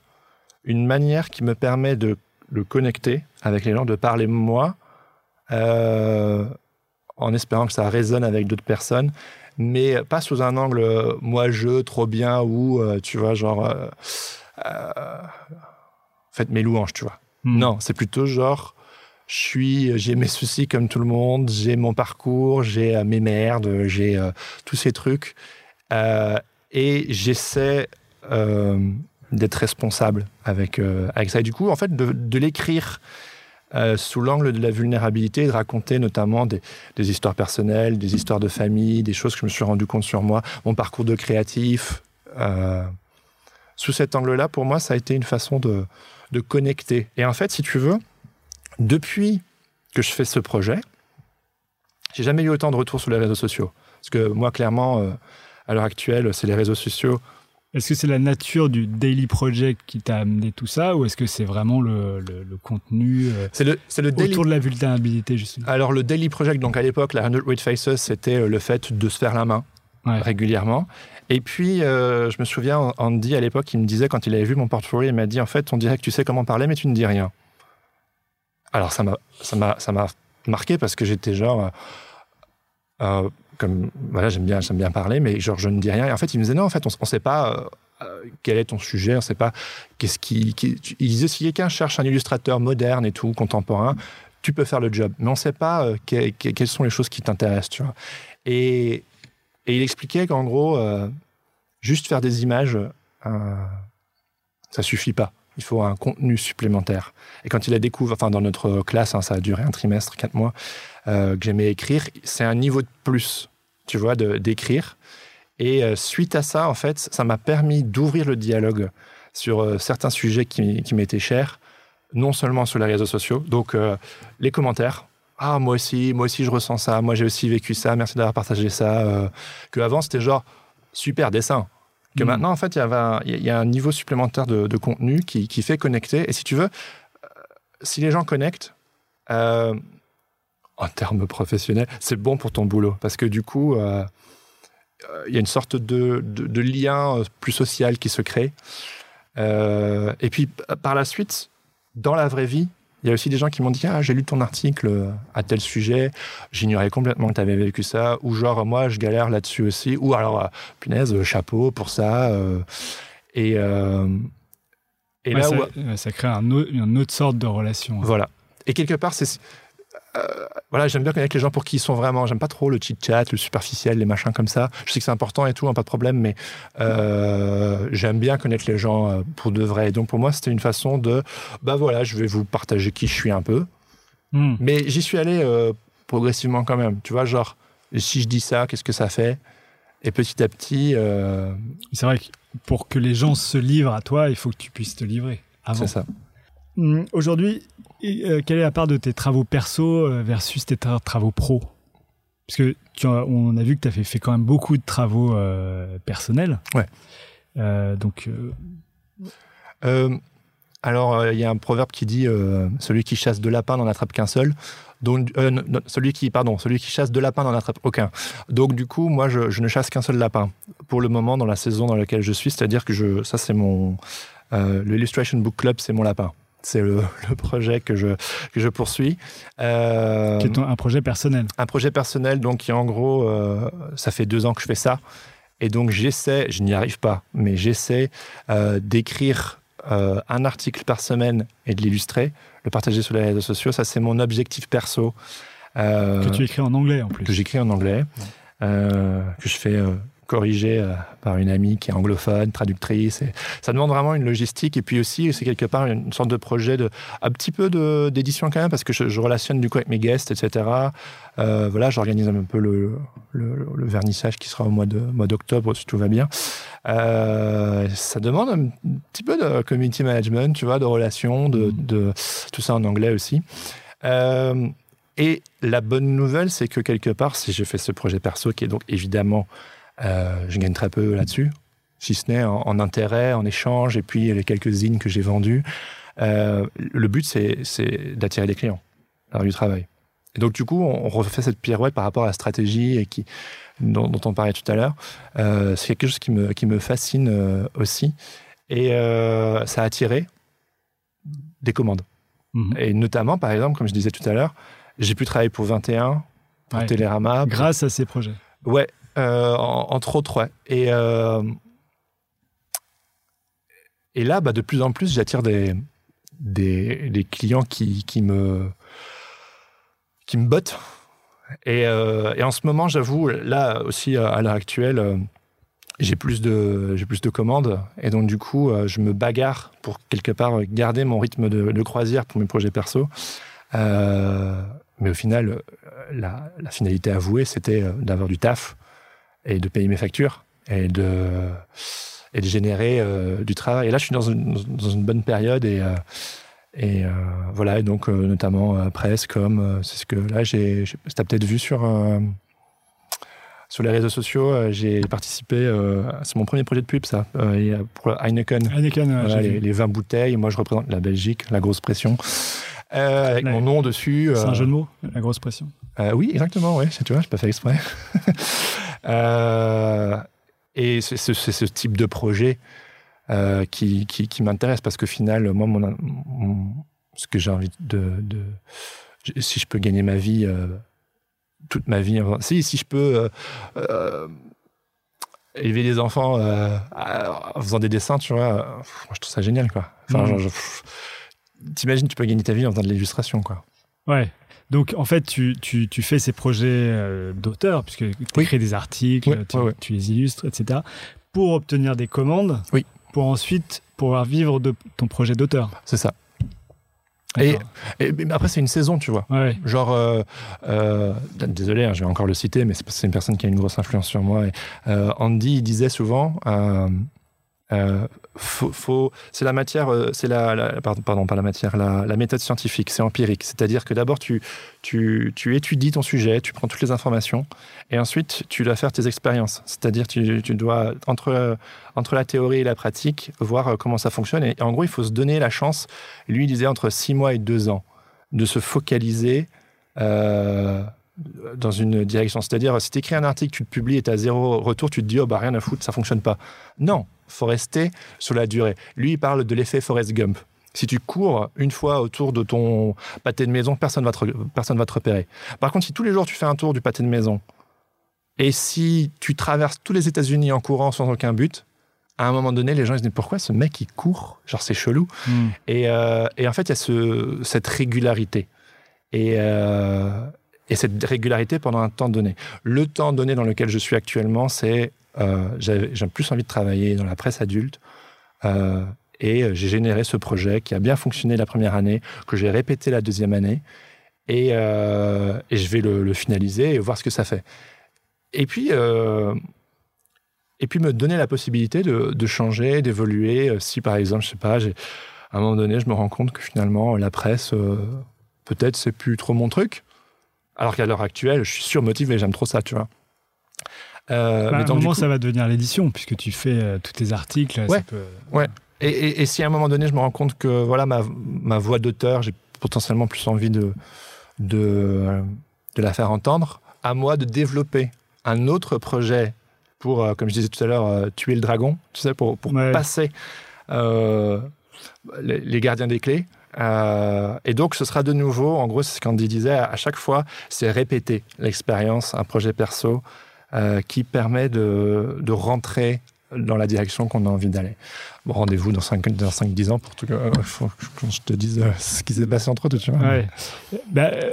une manière qui me permet de le connecter avec les gens, de parler moi, euh, en espérant que ça résonne avec d'autres personnes, mais pas sous un angle euh, moi je trop bien ou euh, tu vois genre euh, faites mes louanges, tu vois. Hmm. Non, c'est plutôt genre je suis j'ai mes soucis comme tout le monde, j'ai mon parcours, j'ai mes merdes, j'ai tous ces trucs et j'essaie d'être responsable avec avec ça. Et du coup, en fait, de, de l'écrire euh, sous l'angle de la vulnérabilité, de raconter notamment des, des histoires personnelles, des histoires de famille, des choses que je me suis rendu compte sur moi, mon parcours de créatif. euh, sous cet angle-là, pour moi, ça a été une façon de, de connecter. Et en fait, si tu veux, depuis que je fais ce projet, j'ai jamais eu autant de retours sur les réseaux sociaux. Parce que moi, clairement, euh, à l'heure actuelle, c'est les réseaux sociaux. Est-ce que c'est la nature du daily project qui t'a amené tout ça ou est-ce que c'est vraiment le, le- le contenu euh, C'est le, c'est le daily autour de la vulnérabilité justement? Alors le Daily Project, donc à l'époque, la 100 Weight Faces, c'était euh, le fait de se faire la main Ouais. régulièrement. Et puis, euh, je me souviens, Andy, à l'époque, il me disait, quand il avait vu mon portfolio, il m'a dit, en fait, on dirait que tu sais comment parler, mais tu ne dis rien. Alors ça m'a, ça m'a, ça m'a marqué parce que j'étais genre, euh, voilà, j'aime bien, j'aime bien parler, mais genre, je ne dis rien. Et en fait, il me disait, non, en fait, on ne sait pas euh, euh, quel est ton sujet, on ne sait pas qu'est-ce qui, qui- Il disait, si quelqu'un cherche un illustrateur moderne et tout, contemporain, tu peux faire le job. Mais on ne sait pas euh, que- que- quelles sont les choses qui t'intéressent, tu vois. Et, et il expliquait qu'en gros, juste faire des images, euh, ça suffit pas. Il faut un contenu supplémentaire. Et quand il a découvert, enfin dans notre classe, hein, ça a duré un trimestre, quatre mois, euh, que j'aimais écrire, c'est un niveau de plus, tu vois, d'écrire. Et euh, suite à ça, en fait, ça m'a permis d'ouvrir le dialogue sur euh, certains sujets qui, m'étaient chers, non seulement sur les réseaux sociaux, donc les commentaires. Ah, moi aussi, moi aussi, je ressens ça. Moi, j'ai aussi vécu ça. Merci d'avoir partagé ça. Que avant, c'était genre super dessin. Que Mm. maintenant, en fait, il y, a un niveau supplémentaire de, de contenu qui, qui fait connecter. Et si tu veux, euh, si les gens connectent, euh, en termes professionnels, c'est bon pour ton boulot. Parce que du coup, euh, euh, il y a une sorte de, de- de lien plus social qui se crée. Euh, et puis, par la suite, dans la vraie vie, il y a aussi des gens qui m'ont dit Ah, j'ai lu ton article euh, à tel sujet, j'ignorais complètement que tu avais vécu ça, ou genre, moi, je galère là-dessus aussi, ou alors, euh, punaise, euh, chapeau pour ça. et et Ouais, là ça, où. ça crée un une autre sorte de relation. Voilà. Et quelque part, c'est. euh, voilà, j'aime bien connaître les gens pour qui ils sont vraiment. J'aime pas trop le chit-chat, le superficiel, les machins comme ça. Je sais que c'est important et tout, hein, pas de problème, mais euh, j'aime bien connaître les gens euh, pour de vrai. Et donc pour moi, c'était une façon de. Bah voilà, je vais vous partager qui je suis un peu. Hmm. Mais j'y suis allé euh, progressivement quand même. Tu vois, genre, si je dis ça, qu'est-ce que ça fait? Et petit à petit, euh, C'est vrai que pour que les gens se livrent à toi, il faut que tu puisses te livrer avant. c'est ça. Hum, Aujourd'hui, et, euh, quelle est la part de tes travaux perso euh, versus tes tra- travaux pro? Parce que tu as- on a vu que tu as fait, fait quand même beaucoup de travaux euh, personnels. Ouais. Euh, donc, alors, il y a un proverbe qui dit celui qui chasse deux lapins n'en attrape qu'un seul. Donc, non, celui qui, pardon, celui qui chasse deux lapins n'en attrape aucun. Donc, du coup, moi, je, je ne chasse qu'un seul lapin pour le moment dans la saison dans laquelle je suis. C'est-à-dire que je, ça, c'est mon euh, le Illustration Book Club, c'est mon lapin. C'est le, le projet que je que je poursuis. Euh, qui est un projet personnel. un projet personnel, donc qui en gros, euh, ça fait deux ans que je fais ça. Et donc j'essaie, je n'y arrive pas, mais j'essaie euh, d'écrire un article par semaine et de l'illustrer, le partager sur les réseaux sociaux. Ça, c'est mon objectif perso. Que tu écris en anglais en plus. que j'écris en anglais, euh, que je fais euh, corriger euh, par une amie qui est anglophone, traductrice. Et ça demande vraiment une logistique. Et puis aussi, c'est quelque part une sorte de projet, de, un petit peu d'édition quand même, parce que je, je relationne du coup avec mes guests, etc. Euh, voilà, j'organise un peu le, le, le vernissage qui sera au mois de mois d'octobre, si tout va bien. Euh, ça demande un petit peu de community management, tu vois, de relations, de, de tout ça en anglais aussi. Euh, et la bonne nouvelle, c'est que quelque part, si je fais ce projet perso, qui est donc évidemment, euh, je gagne très peu là-dessus, si ce n'est en, en intérêt, en échange, et puis les quelques zines que j'ai vendus. Euh, le but, c'est d'attirer des clients du travail. Et donc, du coup, on, on refait cette pirouette par rapport à la stratégie et qui, dont, dont on parlait tout à l'heure. Euh, c'est quelque chose qui me, qui me fascine aussi. Et ça a attiré des commandes. Mhm. Et notamment, par exemple, comme je disais tout à l'heure, j'ai pu travailler pour 21, pour Ouais. Télérama. Grâce à ces projets. Ouais, euh, en- entre autres, ouais. Et, euh, et là, bah, de plus en plus, j'attire des, des, clients qui, qui, me, qui me bottent. Et, euh, et en ce moment, j'avoue, là aussi, à l'heure actuelle, j'ai plus, de, plus de commandes. Et donc, du coup, je me bagarre pour quelque part garder mon rythme de, croisière pour mes projets perso. Mais au final, la, finalité avouée, c'était d'avoir du taf et de payer mes factures et de, et de générer euh, du travail. Et là, je suis dans une, dans une bonne période et, euh, et euh, voilà, et donc notamment presse, comme c'est ce que là, j'ai, t'as peut-être vu sur, sur les réseaux sociaux, j'ai participé, c'est mon premier projet de pub, ça, pour Heineken. Heineken, Voilà, les, les 20 bouteilles. Moi, je représente la Belgique, la grosse pression, euh, avec mon nom dessus. C'est euh, un jeu de mots, la grosse pression. euh, oui, exactement, ouais, tu vois, je pas fait exprès. Et c'est ce type de projet qui, qui, qui m'intéresse parce que, final, moi, mon, mon- ce que j'ai envie de, de- Si je peux gagner ma vie, toute ma vie, enfin, si, si je peux. élever des enfants euh, en faisant des dessins, tu vois, moi je trouve ça génial, quoi. Enfin, genre, je- t'imagines, tu peux gagner ta vie en faisant de l'illustration, quoi. Ouais. Donc, en fait, tu, tu, tu fais ces projets euh, d'auteur, puisque tu Oui. écris des articles, Oui, tu, ouais, ouais. tu les illustres, etc., pour obtenir des commandes, Oui. pour ensuite pouvoir vivre de ton projet d'auteur. C'est ça. Et, et- mais après, c'est une saison, tu vois. Ouais. Genre, euh, euh, désolé, hein, je vais encore le citer, mais c'est une personne qui a une grosse influence sur moi. Et, euh, Andy, il disait souvent, euh, faut, c'est la matière, euh, c'est la, pardon, pas la matière, la, méthode scientifique, c'est empirique. C'est-à-dire que d'abord, tu, tu, tu étudies ton sujet, tu prends toutes les informations, et ensuite, tu dois faire tes expériences. C'est-à-dire, tu, tu dois, entre, la théorie et la pratique, voir euh, comment ça fonctionne. Et, en gros, il faut se donner la chance, lui, il disait entre six mois et deux ans, de se focaliser dans une direction. C'est-à-dire, si tu écris un article, tu le publies et tu as zéro retour, tu te dis, oh, bah rien à foutre, ça fonctionne pas. Non, faut rester sur la durée. Lui, il parle de l'effet Forrest Gump. Si tu cours une fois autour de ton pâté de maison, personne va te, personne va te repérer. Par contre, si tous les jours tu fais un tour du pâté de maison, et si tu traverses tous les États-Unis en courant sans aucun but, à un moment donné, les gens ils se disent pourquoi ce mec il court? Genre c'est chelou. Hmm. Et, euh, et en fait, il y a ce, cette régularité. Et, euh, et cette régularité pendant un temps donné. Le temps donné dans lequel je suis actuellement, c'est j'ai plus envie de travailler dans la presse adulte. Euh, et j'ai généré ce projet qui a bien fonctionné la première année, que j'ai répété la deuxième année. Et, euh, je vais le, finaliser et voir ce que ça fait. Et puis, euh, et puis me donner la possibilité de, changer, d'évoluer. Euh, Si par exemple, je sais pas, à un moment donné, je me rends compte que finalement, la presse, euh, peut-être, c'est plus trop mon truc. Alors qu'à l'heure actuelle, je suis surmotivé, j'aime trop ça, tu vois. Euh, Bah, à mais donc, du moment, coup- ça va devenir l'édition, puisque tu fais euh, tous tes articles. ça Ouais. Et, et- et si à un moment donné, je me rends compte que voilà ma, ma voix d'auteur, j'ai potentiellement plus envie de, de, de la faire entendre, à moi de développer un autre projet pour, euh, comme je disais tout à l'heure, euh, tuer le dragon, tu sais, pour, pour Ouais. passer les, les gardiens des clés. Euh, et donc, ce sera de nouveau, en gros, c'est ce qu'Andy disait, à chaque fois, c'est répéter l'expérience, un projet perso qui permet de, de rentrer dans la direction qu'on a envie d'aller. Bon, rendez-vous dans 5-10 dans 5-10 ans pour tout, euh, faut que je te dise euh, ce qui s'est passé entre eux, tu vois. Ouais. Bah, euh,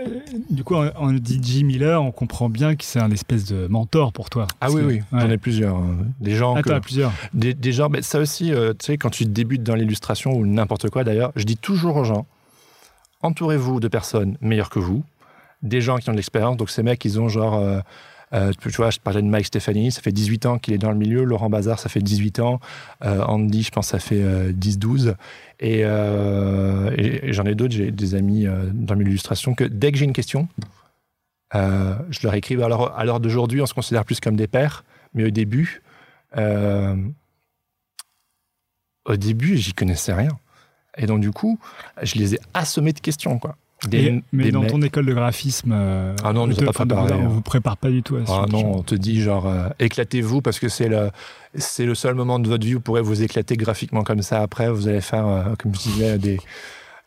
du coup, on, dit Jim Miller, on comprend bien que c'est un espèce de mentor pour toi. Ah oui, que- oui, ouais. j'en ai plusieurs. hein. Des gens Ah, que- as plusieurs. Des, des gens, mais ça aussi, euh, tu sais, quand tu débutes dans l'illustration ou n'importe quoi d'ailleurs, je dis toujours aux gens, entourez-vous de personnes meilleures que vous, des gens qui ont de l'expérience. Donc ces mecs, ils ont genre, euh, tu vois, je parlais de Mike Stephanie, ça fait 18 ans qu'il est dans le milieu, Laurent Bazar, ça fait 18 ans, euh, Andy, je pense, ça fait euh, 10-12. Et, euh, et- j'en ai d'autres, j'ai des amis dans l'illustration, que dès que j'ai une question, je leur écris. Alors, à l'heure d'aujourd'hui, on se considère plus comme des pères, mais au début, au début, j'y connaissais rien. Et donc, du coup, je les ai assommés de questions, quoi. Des, Et- mais des dans mecs- ton école de graphisme, euh, Ah non, on de- pas préparé, on vous prépare pas du tout à ce Ah non, on te dit genre euh, éclatez-vous parce que c'est le c'est le seul moment de votre vie où vous pourrez vous éclater graphiquement comme ça. Après, vous allez faire, euh, comme je disais, des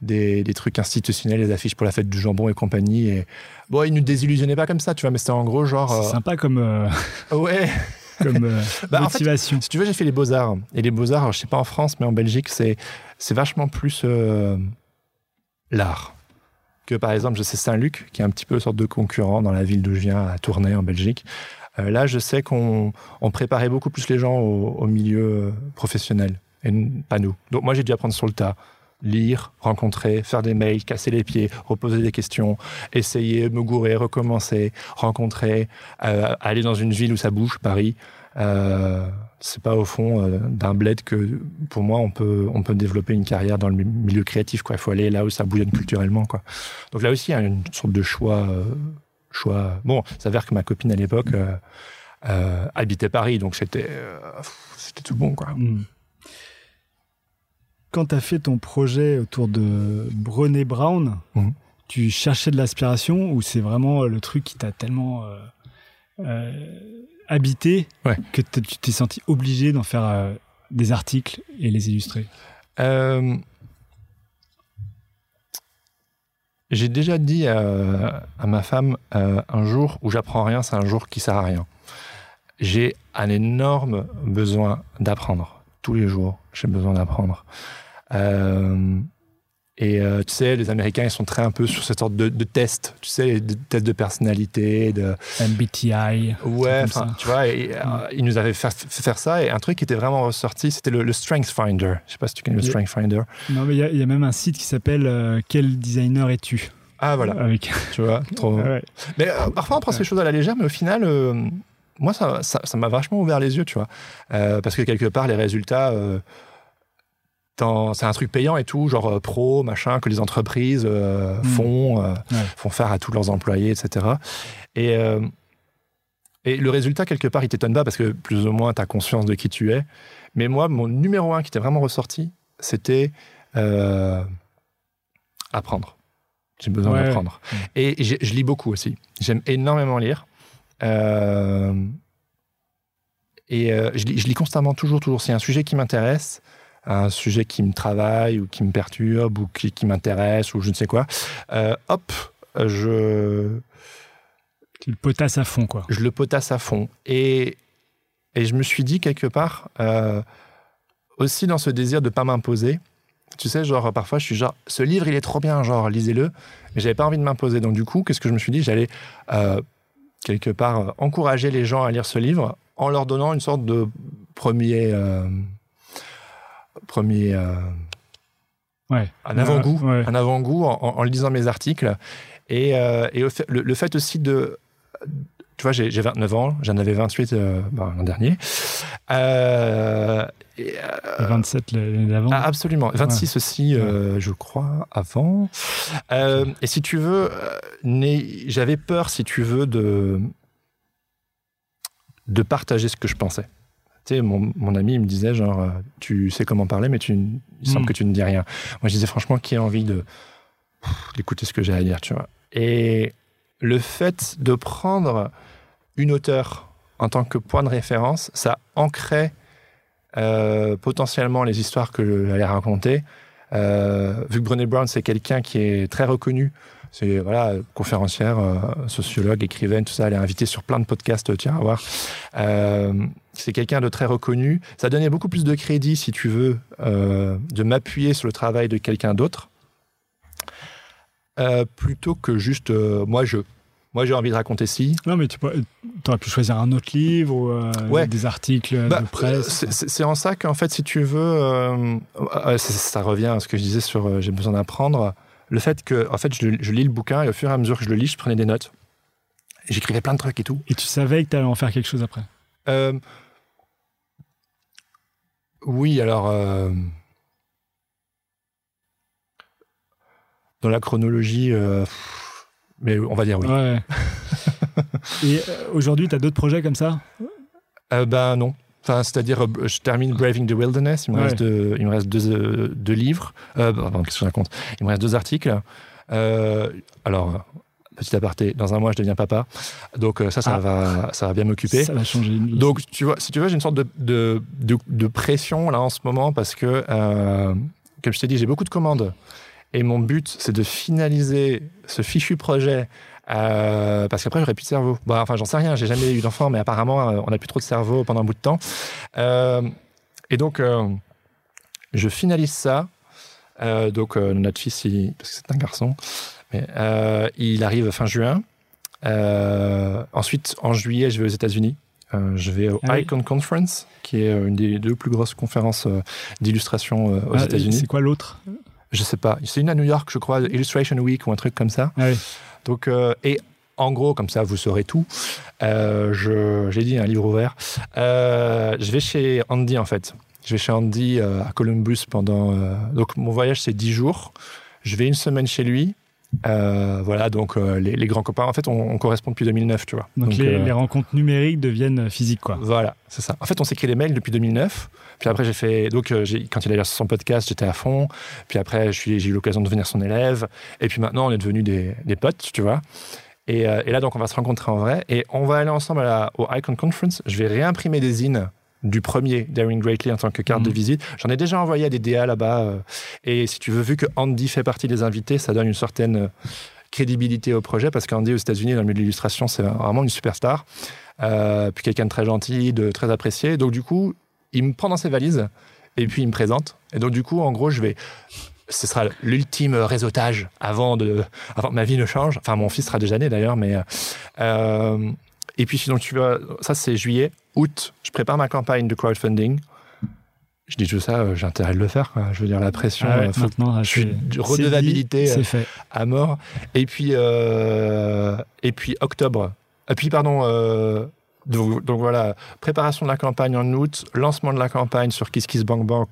des, des trucs institutionnels, des affiches pour la fête du jambon et compagnie. Et bon, ils nous désillusionnaient pas comme ça, tu vois, mais c'était en gros genre. C'est sympa comme, ouais. comme euh, Bah, en fait, motivation. Si tu veux, j'ai fait les beaux-arts. Et les beaux-arts, je sais pas en France, mais en Belgique, c'est, c'est vachement plus euh, l'art. Que par exemple, je sais Saint-Luc, qui est un petit peu une sorte de concurrent dans la ville d'où je viens, à Tournai, en Belgique. Euh, là, je sais qu'on on préparait beaucoup plus les gens au, au milieu euh, professionnel, et pas nous. Donc moi, j'ai dû apprendre sur le tas. Lire, rencontrer, faire des mails, casser les pieds, reposer des questions, essayer, me gourer, recommencer, rencontrer, euh, aller dans une ville où ça bouge, Paris. Euh, c'est pas au fond euh, d'un bled que pour moi on peut on peut développer une carrière dans le mi- milieu créatif quoi il faut aller là où ça bouillonne culturellement quoi donc là aussi il y a une sorte de choix euh, choix bon ça s'avère que ma copine à l'époque euh, habitait Paris donc c'était c'était tout bon quoi Mm. Quand tu as fait ton projet autour de Brené Brown, Mhm. tu cherchais de l'aspiration ou c'est vraiment le truc qui t'a tellement habité Ouais. que tu t'es senti obligé d'en faire euh, des articles et les illustrer? Euh, J'ai déjà dit à, à ma femme euh, un jour où j'apprends rien, c'est un jour qui sert à rien. J'ai un énorme besoin d'apprendre. Tous les jours, j'ai besoin d'apprendre. Euh, et euh, tu sais, les Américains, ils sont très un peu sur cette sorte de, de tests, tu sais, des tests de personnalité, de, MBTI. Ouais, ça. tu vois, et, euh, il nous avait fait, fait faire ça et un truc qui était vraiment ressorti, c'était le, le Strength Finder. Je sais pas si tu connais le. Strength Finder. Non, mais il y a- il y, a même un site qui s'appelle euh, Quel designer es-tu? Ah voilà, Avec... tu vois, trop. Ouais. Mais parfois on prend ces choses à la légère, mais au final, moi ça, ça, ça m'a vachement ouvert les yeux, tu vois, Euh, parce que quelque part les résultats. euh, c'est un truc payant et tout, genre euh, pro, machin, que les entreprises euh, Mm. font, euh, Ouais. font faire à tous leurs employés, etc. Et, euh, et le résultat, quelque part, il t'étonne pas parce que plus ou moins, tu as conscience de qui tu es. Mais moi, mon numéro un qui était vraiment ressorti, c'était apprendre. J'ai besoin Ouais. d'apprendre. Mm. Et je lis beaucoup aussi. J'aime énormément lire. Et je, lis, je lis constamment, toujours, toujours. C'est un sujet qui m'intéresse, un sujet qui me travaille ou qui me perturbe ou qui, qui m'intéresse ou je ne sais quoi. Euh, hop, je, Tu le potasses à fond, quoi. je le potasse à fond. Et, et je me suis dit quelque part, euh, aussi dans ce désir de pas m'imposer, tu sais, genre parfois je suis genre, ce livre il est trop bien, genre lisez-le, mais j'avais pas envie de m'imposer. Donc du coup, qu'est-ce que je me suis dit? J'allais euh, quelque part euh, encourager les gens à lire ce livre en leur donnant une sorte de premier. Premier euh, Ouais. un avant-goût, Ouais. un avant-goût en, en- en lisant mes articles. Et, euh, et le, le fait aussi de. Tu vois, j'ai j'ai 29 ans, j'en avais 28 euh, ben, l'an dernier. Euh, et, euh, Et 27 l'année d'avant. ah, absolument. 26 aussi, je crois, avant. Et si tu veux, j'avais peur, si tu veux, de, de partager ce que je pensais. Tu sais, mon, mon ami, il me disait, genre, euh, tu sais comment parler, mais tu, il semble Mm. que tu ne dis rien. Moi, je disais, franchement, qui a envie de d'écouter ce que j'ai à dire, tu vois. Et le fait de prendre une auteure en tant que point de référence, ça ancrait euh, potentiellement les histoires que j'allais raconter. Euh, vu que Brené Brown, c'est quelqu'un qui est très reconnu, c'est voilà, conférencière, euh, sociologue, écrivaine, tout ça, elle est invitée sur plein de podcasts, tu vas voir. C'est quelqu'un de très reconnu. Ça donnait beaucoup plus de crédit, si tu veux, euh, de m'appuyer sur le travail de quelqu'un d'autre, euh, plutôt que juste euh, moi je. Moi j'ai envie de raconter ci, Non, mais tu aurais pu choisir un autre livre ou Ouais. des articles Bah, de presse. c'est- en ça qu'en fait, si tu veux, ça revient à ce que je disais sur j'ai besoin d'apprendre. Le fait que, en fait, je, je lis le bouquin et au fur et à mesure que je le lis, je prenais des notes. J'écrivais plein de trucs et tout. Et tu savais que tu allais en faire quelque chose après. Euh, oui, alors. euh, dans la chronologie, euh, mais on va dire oui. Ouais. Et aujourd'hui, tu as d'autres projets comme ça? Ben non. Enfin, c'est-à-dire, je termine Braving the Wilderness. Il me Ouais. reste, deux, il me reste deux, deux livres. Pardon, qu'est-ce que je raconte? Il me reste deux articles. Alors, petit aparté, dans un mois, je deviens papa. Donc, euh, ça, ça, Ah. va, ça va bien m'occuper. Ça va changer. Donc, tu vois, si tu veux, j'ai une sorte de, de, de- de pression là en ce moment parce que, euh, comme je t'ai dit, j'ai beaucoup de commandes. Et mon but, c'est de finaliser ce fichu projet euh, parce qu'après, j'aurais plus de cerveau. Bon, enfin, j'en sais rien, j'ai jamais eu d'enfant, mais apparemment, on n'a plus trop de cerveau pendant un bout de temps. Euh, et donc, euh, je finalise ça. Donc, notre fils, il- parce que c'est un garçon, mais, euh, il arrive fin juin. Euh, ensuite, en juillet, je vais aux États-Unis. Euh, je vais au Ah oui. Icon Conference, qui est une des deux plus grosses conférences d'illustration aux Ah, États-Unis. C'est quoi l'autre? Je sais pas. C'est une à New York, je crois, Illustration Week ou un truc comme ça. Ah oui. Donc, et en gros, comme ça, vous saurez tout. Euh, je, j'ai dit un livre ouvert. Euh, je vais chez Andy en fait. Je vais chez Andy euh, à Columbus pendant. donc, mon voyage c'est 10 jours. Je vais une semaine chez lui. Euh, voilà, donc euh, les, les grands copains. En fait, on, on correspond depuis 2009, tu vois. Donc, les, euh, les rencontres numériques deviennent physiques, quoi. voilà, c'est ça. En fait, on s'écrit des mails depuis 2009. Puis après, j'ai fait. Donc, quand il a lancé son podcast, j'étais à fond. Puis après, j'ai eu l'occasion de devenir son élève. Et puis maintenant, on est devenus des, des potes, tu vois. Et, et là, donc, on va se rencontrer en vrai. Et on va aller ensemble à la- au Icon Conference. Je vais réimprimer des zines du premier Daring Greatly en tant que carte de visite. J'en ai déjà envoyé à des DA là-bas. euh, et si tu veux, vu que Andy fait partie des invités, ça donne une certaine euh, crédibilité au projet parce qu'Andy aux États-Unis, dans le milieu de l'illustration, c'est vraiment une superstar. Euh, puis quelqu'un de très gentil, de très apprécié. Donc du coup, il me prend dans ses valises et puis il me présente. Et donc du coup, en gros, je vais. Ce sera l'ultime réseautage avant, de, avant que ma vie ne change. Enfin, mon fils sera déjà né d'ailleurs, mais. euh, et puis, donc, tu ça c'est juillet. Août, je prépare ma campagne de crowdfunding. Je dis tout ça, euh, j'ai intérêt de le faire. quoi. Je veux dire, la pression, Ah ouais, euh, faut- maintenant, là, je suis redevabilité, dit, euh, fait. à mort. Et puis, euh, et puis octobre. Et puis, pardon. euh, donc, donc voilà, préparation de la campagne en août, lancement de la campagne sur Kiss Kiss Bank Bank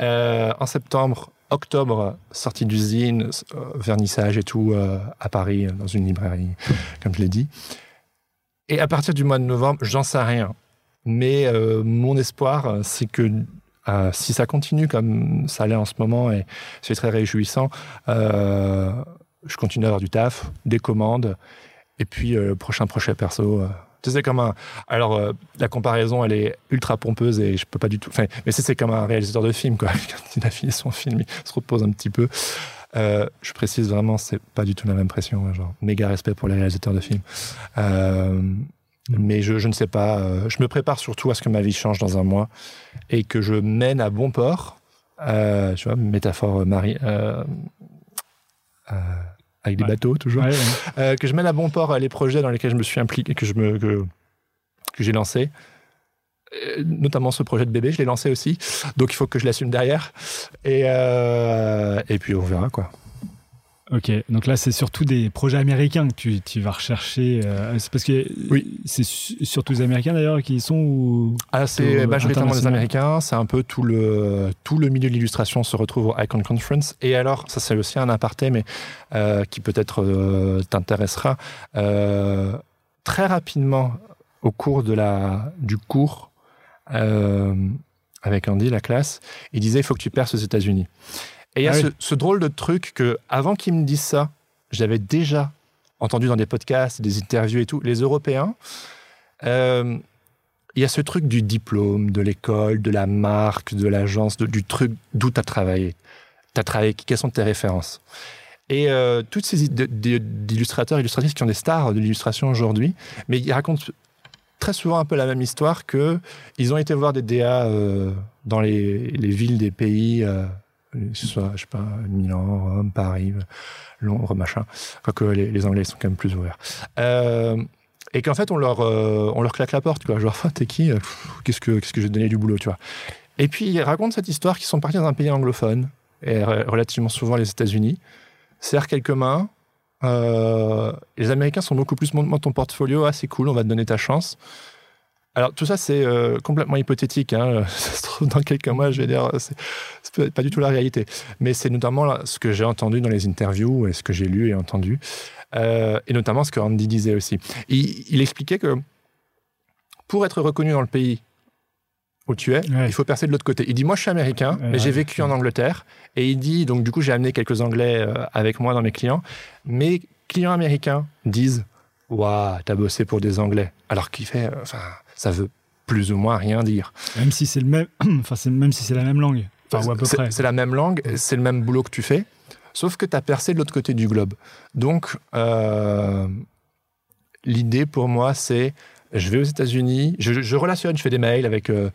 euh, en septembre, octobre, sortie d'usine, vernissage et tout à Paris, dans une librairie, comme je l'ai dit. Et à partir du mois de novembre, j'en sais rien. Mais euh, mon espoir, euh, c'est que euh, si ça continue comme ça l'est en ce moment, et c'est très réjouissant, euh, je continue à avoir du taf, des commandes, et puis euh, le prochain projet perso. euh, tu sais, comme un. Alors, la comparaison, elle est ultra pompeuse et je peux pas du tout. Enfin, mais c'est comme un réalisateur de film, quoi. Quand il a fini son film, il se repose un petit peu. Euh, je précise vraiment, c'est pas du tout la même pression. hein, Genre, méga respect pour les réalisateurs de films. Euh, mais je, je ne sais pas. euh, je me prépare surtout à ce que ma vie change dans un mois et que je mène à bon port. Tu vois, métaphore mari. euh, avec des Ouais. bateaux toujours. Ouais, ouais. Que je mène à bon port les projets dans lesquels je me suis impliqué, que je me que, que j'ai lancé. Euh, Notamment ce projet de bébé, je l'ai lancé aussi. Donc il faut que je l'assume derrière. Et, euh, et puis on verra quoi. Ok, donc là, c'est surtout des projets américains que tu, tu vas rechercher. euh, c'est parce que Oui. c'est su- surtout les Américains d'ailleurs qui y sont ou... Ah, c'est Au- majoritairement des international. Américains. C'est un peu tout le, tout le milieu de l'illustration se retrouve au Icon Conference. Et alors, ça c'est aussi un aparté, mais euh, qui peut-être euh, t'intéressera. Très rapidement, au cours de la, du cours, euh, avec Andy, la classe, il disait il faut que tu perces aux États-Unis. Et il y a Ah oui. ce, drôle de truc que, avant qu'il me dise ça, j'avais déjà entendu dans des podcasts, des interviews et tout. Les Européens, euh, il y a ce truc du diplôme, de l'école, de la marque, de l'agence, du truc d'où tu as travaillé. Tu as travaillé, quelles sont tes références? Et euh, toutes ces d'illustrateurs, illustratrices qui ont des stars de l'illustration aujourd'hui, mais ils racontent très souvent un peu la même histoire que ils ont été voir des DA euh, dans les, les villes des pays, euh, que ce soit, je sais pas, Milan, Rome, Paris, Londres, machin. Quoique les, les Anglais sont quand même plus ouverts. Euh, et qu'en fait, on leur, on leur claque la porte, quoi. Genre, Ah, t'es qui Qu'est-ce que, qu'est-ce que te donner du boulot, tu vois Et puis, ils racontent cette histoire qu'ils sont partis dans un pays anglophone, et re- relativement souvent les États-Unis, serrent quelques mains. Euh, les Américains sont beaucoup plus montre-moi ton portfolio, ah, c'est cool, on va te donner ta chance. Alors, tout ça, c'est euh, complètement hypothétique. Hein. Ça se trouve, dans quelques mois, je vais dire, c'est, c'est pas du tout la réalité. Mais c'est notamment ce que j'ai entendu dans les interviews et ce que j'ai lu et entendu. Euh, et notamment ce que Andy disait aussi. Il expliquait que pour être reconnu dans le pays où tu es, Ouais. il faut percer de l'autre côté. Il dit, moi je suis américain, Ouais, mais j'ai ouais. vécu en Angleterre. Et il dit, donc du coup j'ai amené quelques Anglais euh, avec moi dans mes clients. Mes clients américains disent, waouh, t'as bossé pour des Anglais. Alors qu'il fait, euh, enfin, ça veut plus ou moins rien dire. Même si c'est le même, enfin même si c'est la même langue, enfin C'est- la même langue, c'est le même boulot que tu fais. Sauf que tu as percé de l'autre côté du globe. Donc, euh, l'idée pour moi, c'est je vais aux États-Unis, je, je relationne, je fais des mails avec euh,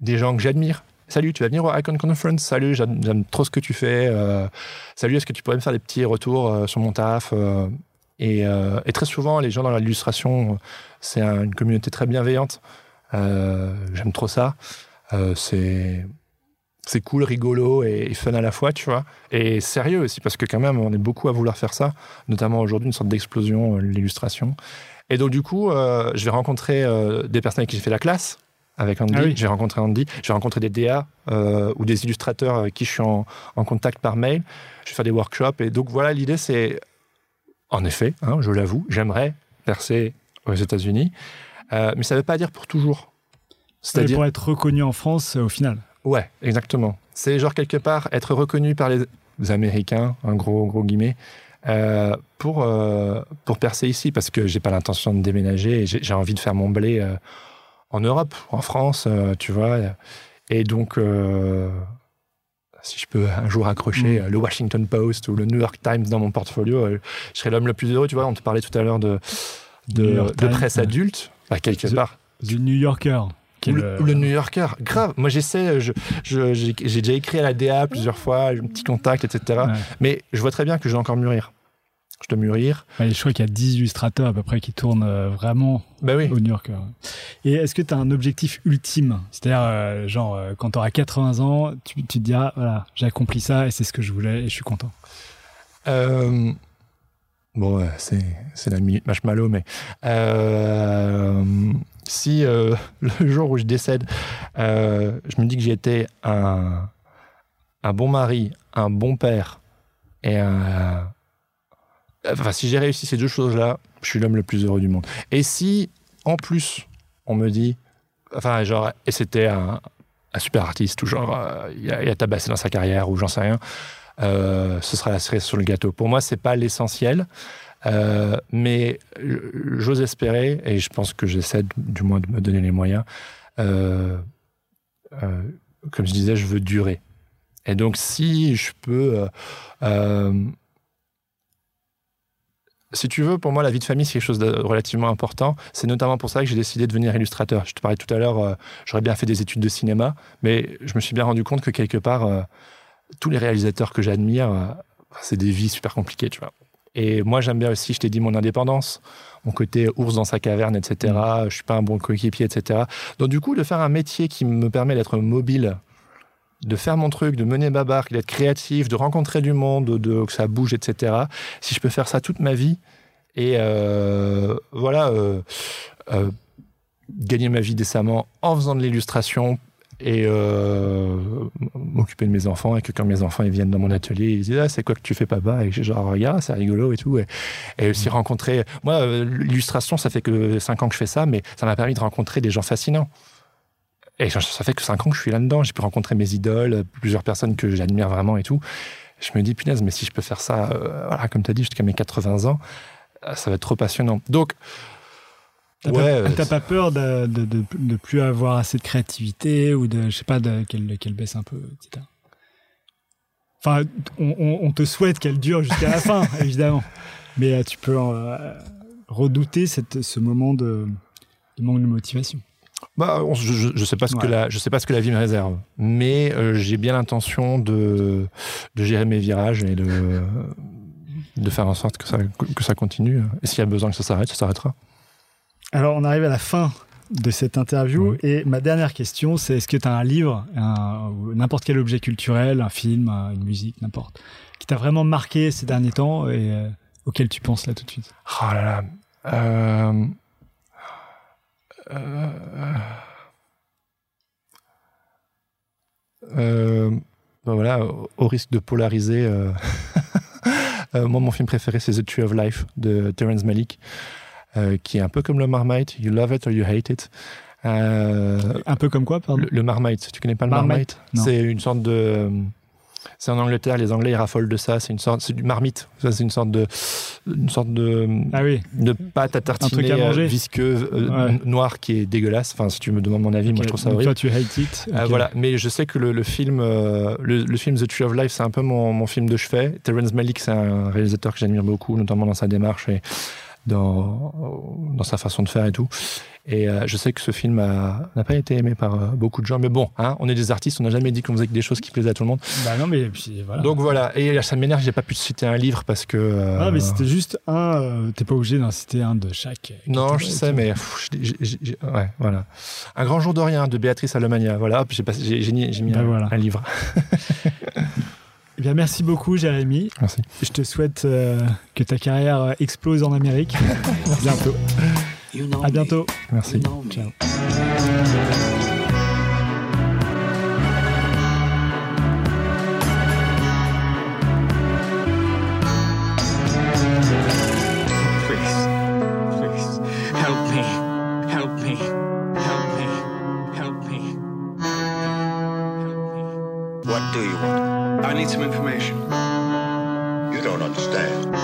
des gens que j'admire. Salut, tu vas venir au Icon Conference? Salut, j'aime trop ce que tu fais. Euh, salut, est-ce que tu pourrais me faire des petits retours euh, sur mon taf Euh, et, très souvent, les gens dans l'illustration, c'est un- une communauté très bienveillante. J'aime trop ça. C'est cool, rigolo et, fun à la fois, tu vois. Et sérieux aussi, parce que quand même, on est beaucoup à vouloir faire ça, notamment aujourd'hui, une sorte d'explosion, l'illustration. Et donc, du coup, je vais rencontrer des personnes avec qui j'ai fait la classe, avec Andy. Ah oui. J'ai rencontré Andy, j'ai rencontré des DA euh, ou des illustrateurs avec qui je suis en, en contact par mail. Je vais faire des workshops. Et donc, voilà, l'idée, c'est, en effet, hein, je l'avoue, j'aimerais percer aux États-Unis, Euh, mais ça ne veut pas dire pour toujours. C'est-à-dire pour être reconnu en France euh, au final. Ouais, exactement. C'est genre quelque part être reconnu par les Américains, un gros gros guillemets, euh, pour euh, pour percer ici, parce que j'ai pas l'intention de déménager. et J'ai j'ai envie de faire mon blé euh, en Europe, en France, euh, tu vois. Et donc, euh, si je peux un jour accrocher Mm. euh, le Washington Post ou le New York Times dans mon portfolio, euh, je serais l'homme le plus heureux. Tu vois, on te parlait tout à l'heure de de, presse adulte, bah, quelque The- part. Du New Yorker. Ou le, New Yorker, grave. Moi, j'essaie, je, je- j'ai j'ai déjà écrit à la DA plusieurs fois, j'ai un petit contact, etc. Ouais. Mais je vois très bien que je dois encore mûrir. Je dois mûrir. Ouais, je crois qu'il y a 10 illustrateurs à peu près qui tournent euh, vraiment oui. au New Yorker. Et est-ce que tu as un objectif ultime? C'est-à-dire, euh, genre, euh, quand tu auras 80 ans, tu, tu te diras, voilà, j'ai accompli ça et c'est ce que je voulais et je suis content. Euh, bon, c'est, c'est la minute marshmallow, mais euh, si le jour où je décède, je me dis que été un, un bon mari, un bon père et un. Enfin, si j'ai réussi ces deux choses-là, je suis l'homme le plus heureux du monde. Et si, en plus, on me dit. Enfin, genre, et c'était un, super artiste, ou genre, euh, il a, tabassé dans sa carrière, ou j'en sais rien. Euh, ce sera la cerise sur le gâteau. Pour moi, c'est pas l'essentiel, euh, mais j'ose espérer, et je pense que j'essaie du moins de me donner les moyens. comme je disais, je veux durer. Et donc, si je peux, si tu veux, pour moi, la vie de famille, c'est quelque chose de relativement important. C'est notamment pour ça que j'ai décidé de devenir illustrateur. Je te parlais tout à l'heure, euh, j'aurais bien fait des études de cinéma, mais je me suis bien rendu compte que quelque part, euh, tous les réalisateurs que j'admire, euh, c'est des vies super compliquées, tu vois. Et moi, j'aime bien aussi, je t'ai dit, mon indépendance, mon côté ours dans sa caverne, etc. Je suis pas un bon coéquipier, etc. Donc, du coup, de faire un métier qui me permet d'être mobile, de faire mon truc, de mener ma barque, d'être créatif, de rencontrer du monde, de, de- que ça bouge, etc. Si je peux faire ça toute ma vie et euh, voilà, euh, euh, gagner ma vie décemment en faisant de l'illustration et m'occuper de mes enfants et que quand mes enfants ils viennent dans mon atelier ils disent ah, c'est quoi que tu fais papa? Et je genre regarde c'est rigolo et tout. Et, et aussi rencontrer moi l'illustration ça fait que 5 ans que je fais ça mais ça m'a permis de rencontrer des gens fascinants et ça ça fait que 5 ans que je suis là-dedans j'ai pu rencontrer mes idoles plusieurs personnes que j'admire vraiment et tout je me dis punaise mais si je peux faire ça euh, voilà comme tu as dit jusqu'à mes 80 ans euh, ça va être trop passionnant donc T'as Ouais, pas, peur de, de, de, de plus avoir assez de créativité ou de, je sais pas, de, qu'elle, baisse un peu, etc. Enfin, on, on, on te souhaite qu'elle dure jusqu'à la fin, évidemment. Mais euh, tu peux euh, redouter cette, ce moment de, de manque de motivation. Bah, on- je, je sais pas ce que la, je sais pas ce que la vie me réserve, mais euh, j'ai bien l'intention de, de gérer mes virages et de, de faire en sorte que ça, que ça continue. Et s'il y a besoin que ça s'arrête, ça s'arrêtera. Alors, on arrive à la fin de cette interview Oui. et ma dernière question, c'est est-ce que tu as un livre, n'importe quel objet culturel, un film, un- une musique, n'importe, qui t'a vraiment marqué ces derniers temps et euh, auquel tu penses là tout de suite? Oh là là. Euh, euh, euh, bah voilà, au- risque de polariser, euh, euh, moi mon film préféré c'est The Tree of Life de Terrence Malick, euh, qui est un peu comme le Marmite, you love it or you hate it. Un peu comme quoi, pardon? Le, le Marmite, tu connais pas le Marmite. C'est une sorte de. C'est en Angleterre, les Anglais ils raffolent de ça. C'est une sorte, c'est du marmite. Ça, c'est une sorte de une sorte de, Ah oui. de pâte à tartiner à manger. euh, visqueux, euh, Ouais. noir qui est dégueulasse. Enfin, si tu me demandes mon avis, moi je trouve ça horrible. Toi, tu hate it. Euh, Ok. voilà, mais je sais que le, le film, euh, le, le film The Tree of Life, c'est un peu mon, mon film de chevet. Terrence Malick, c'est un réalisateur que j'admire beaucoup, notamment dans sa démarche et dans, dans sa façon de faire et tout. Et euh, je sais que ce film n'a pas été aimé par euh, beaucoup de gens, mais bon, hein, on est des artistes, on n'a jamais dit qu'on faisait que des choses qui plaisaient à tout le monde. Bah non, mais puis voilà. Donc voilà, et ça m'énerve, j'ai pas pu te citer un livre parce que. euh, Ah, mais c'était juste un. T'es pas obligé d'en citer un de chaque. Non, je sais, mais pff, ouais, voilà. Un grand jour de rien de Béatrice Alomania. Voilà, hop, j'ai mis, Bah un, voilà. un livre. Eh bien, merci beaucoup, Jérémy. Merci. Je te souhaite euh, que ta carrière explose en Amérique. bientôt. You know À bientôt. Merci. You know. Ciao. Please, please, help me, help me, help me, help me. What do you want? I need some information. You don't understand.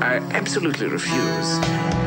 I absolutely refuse.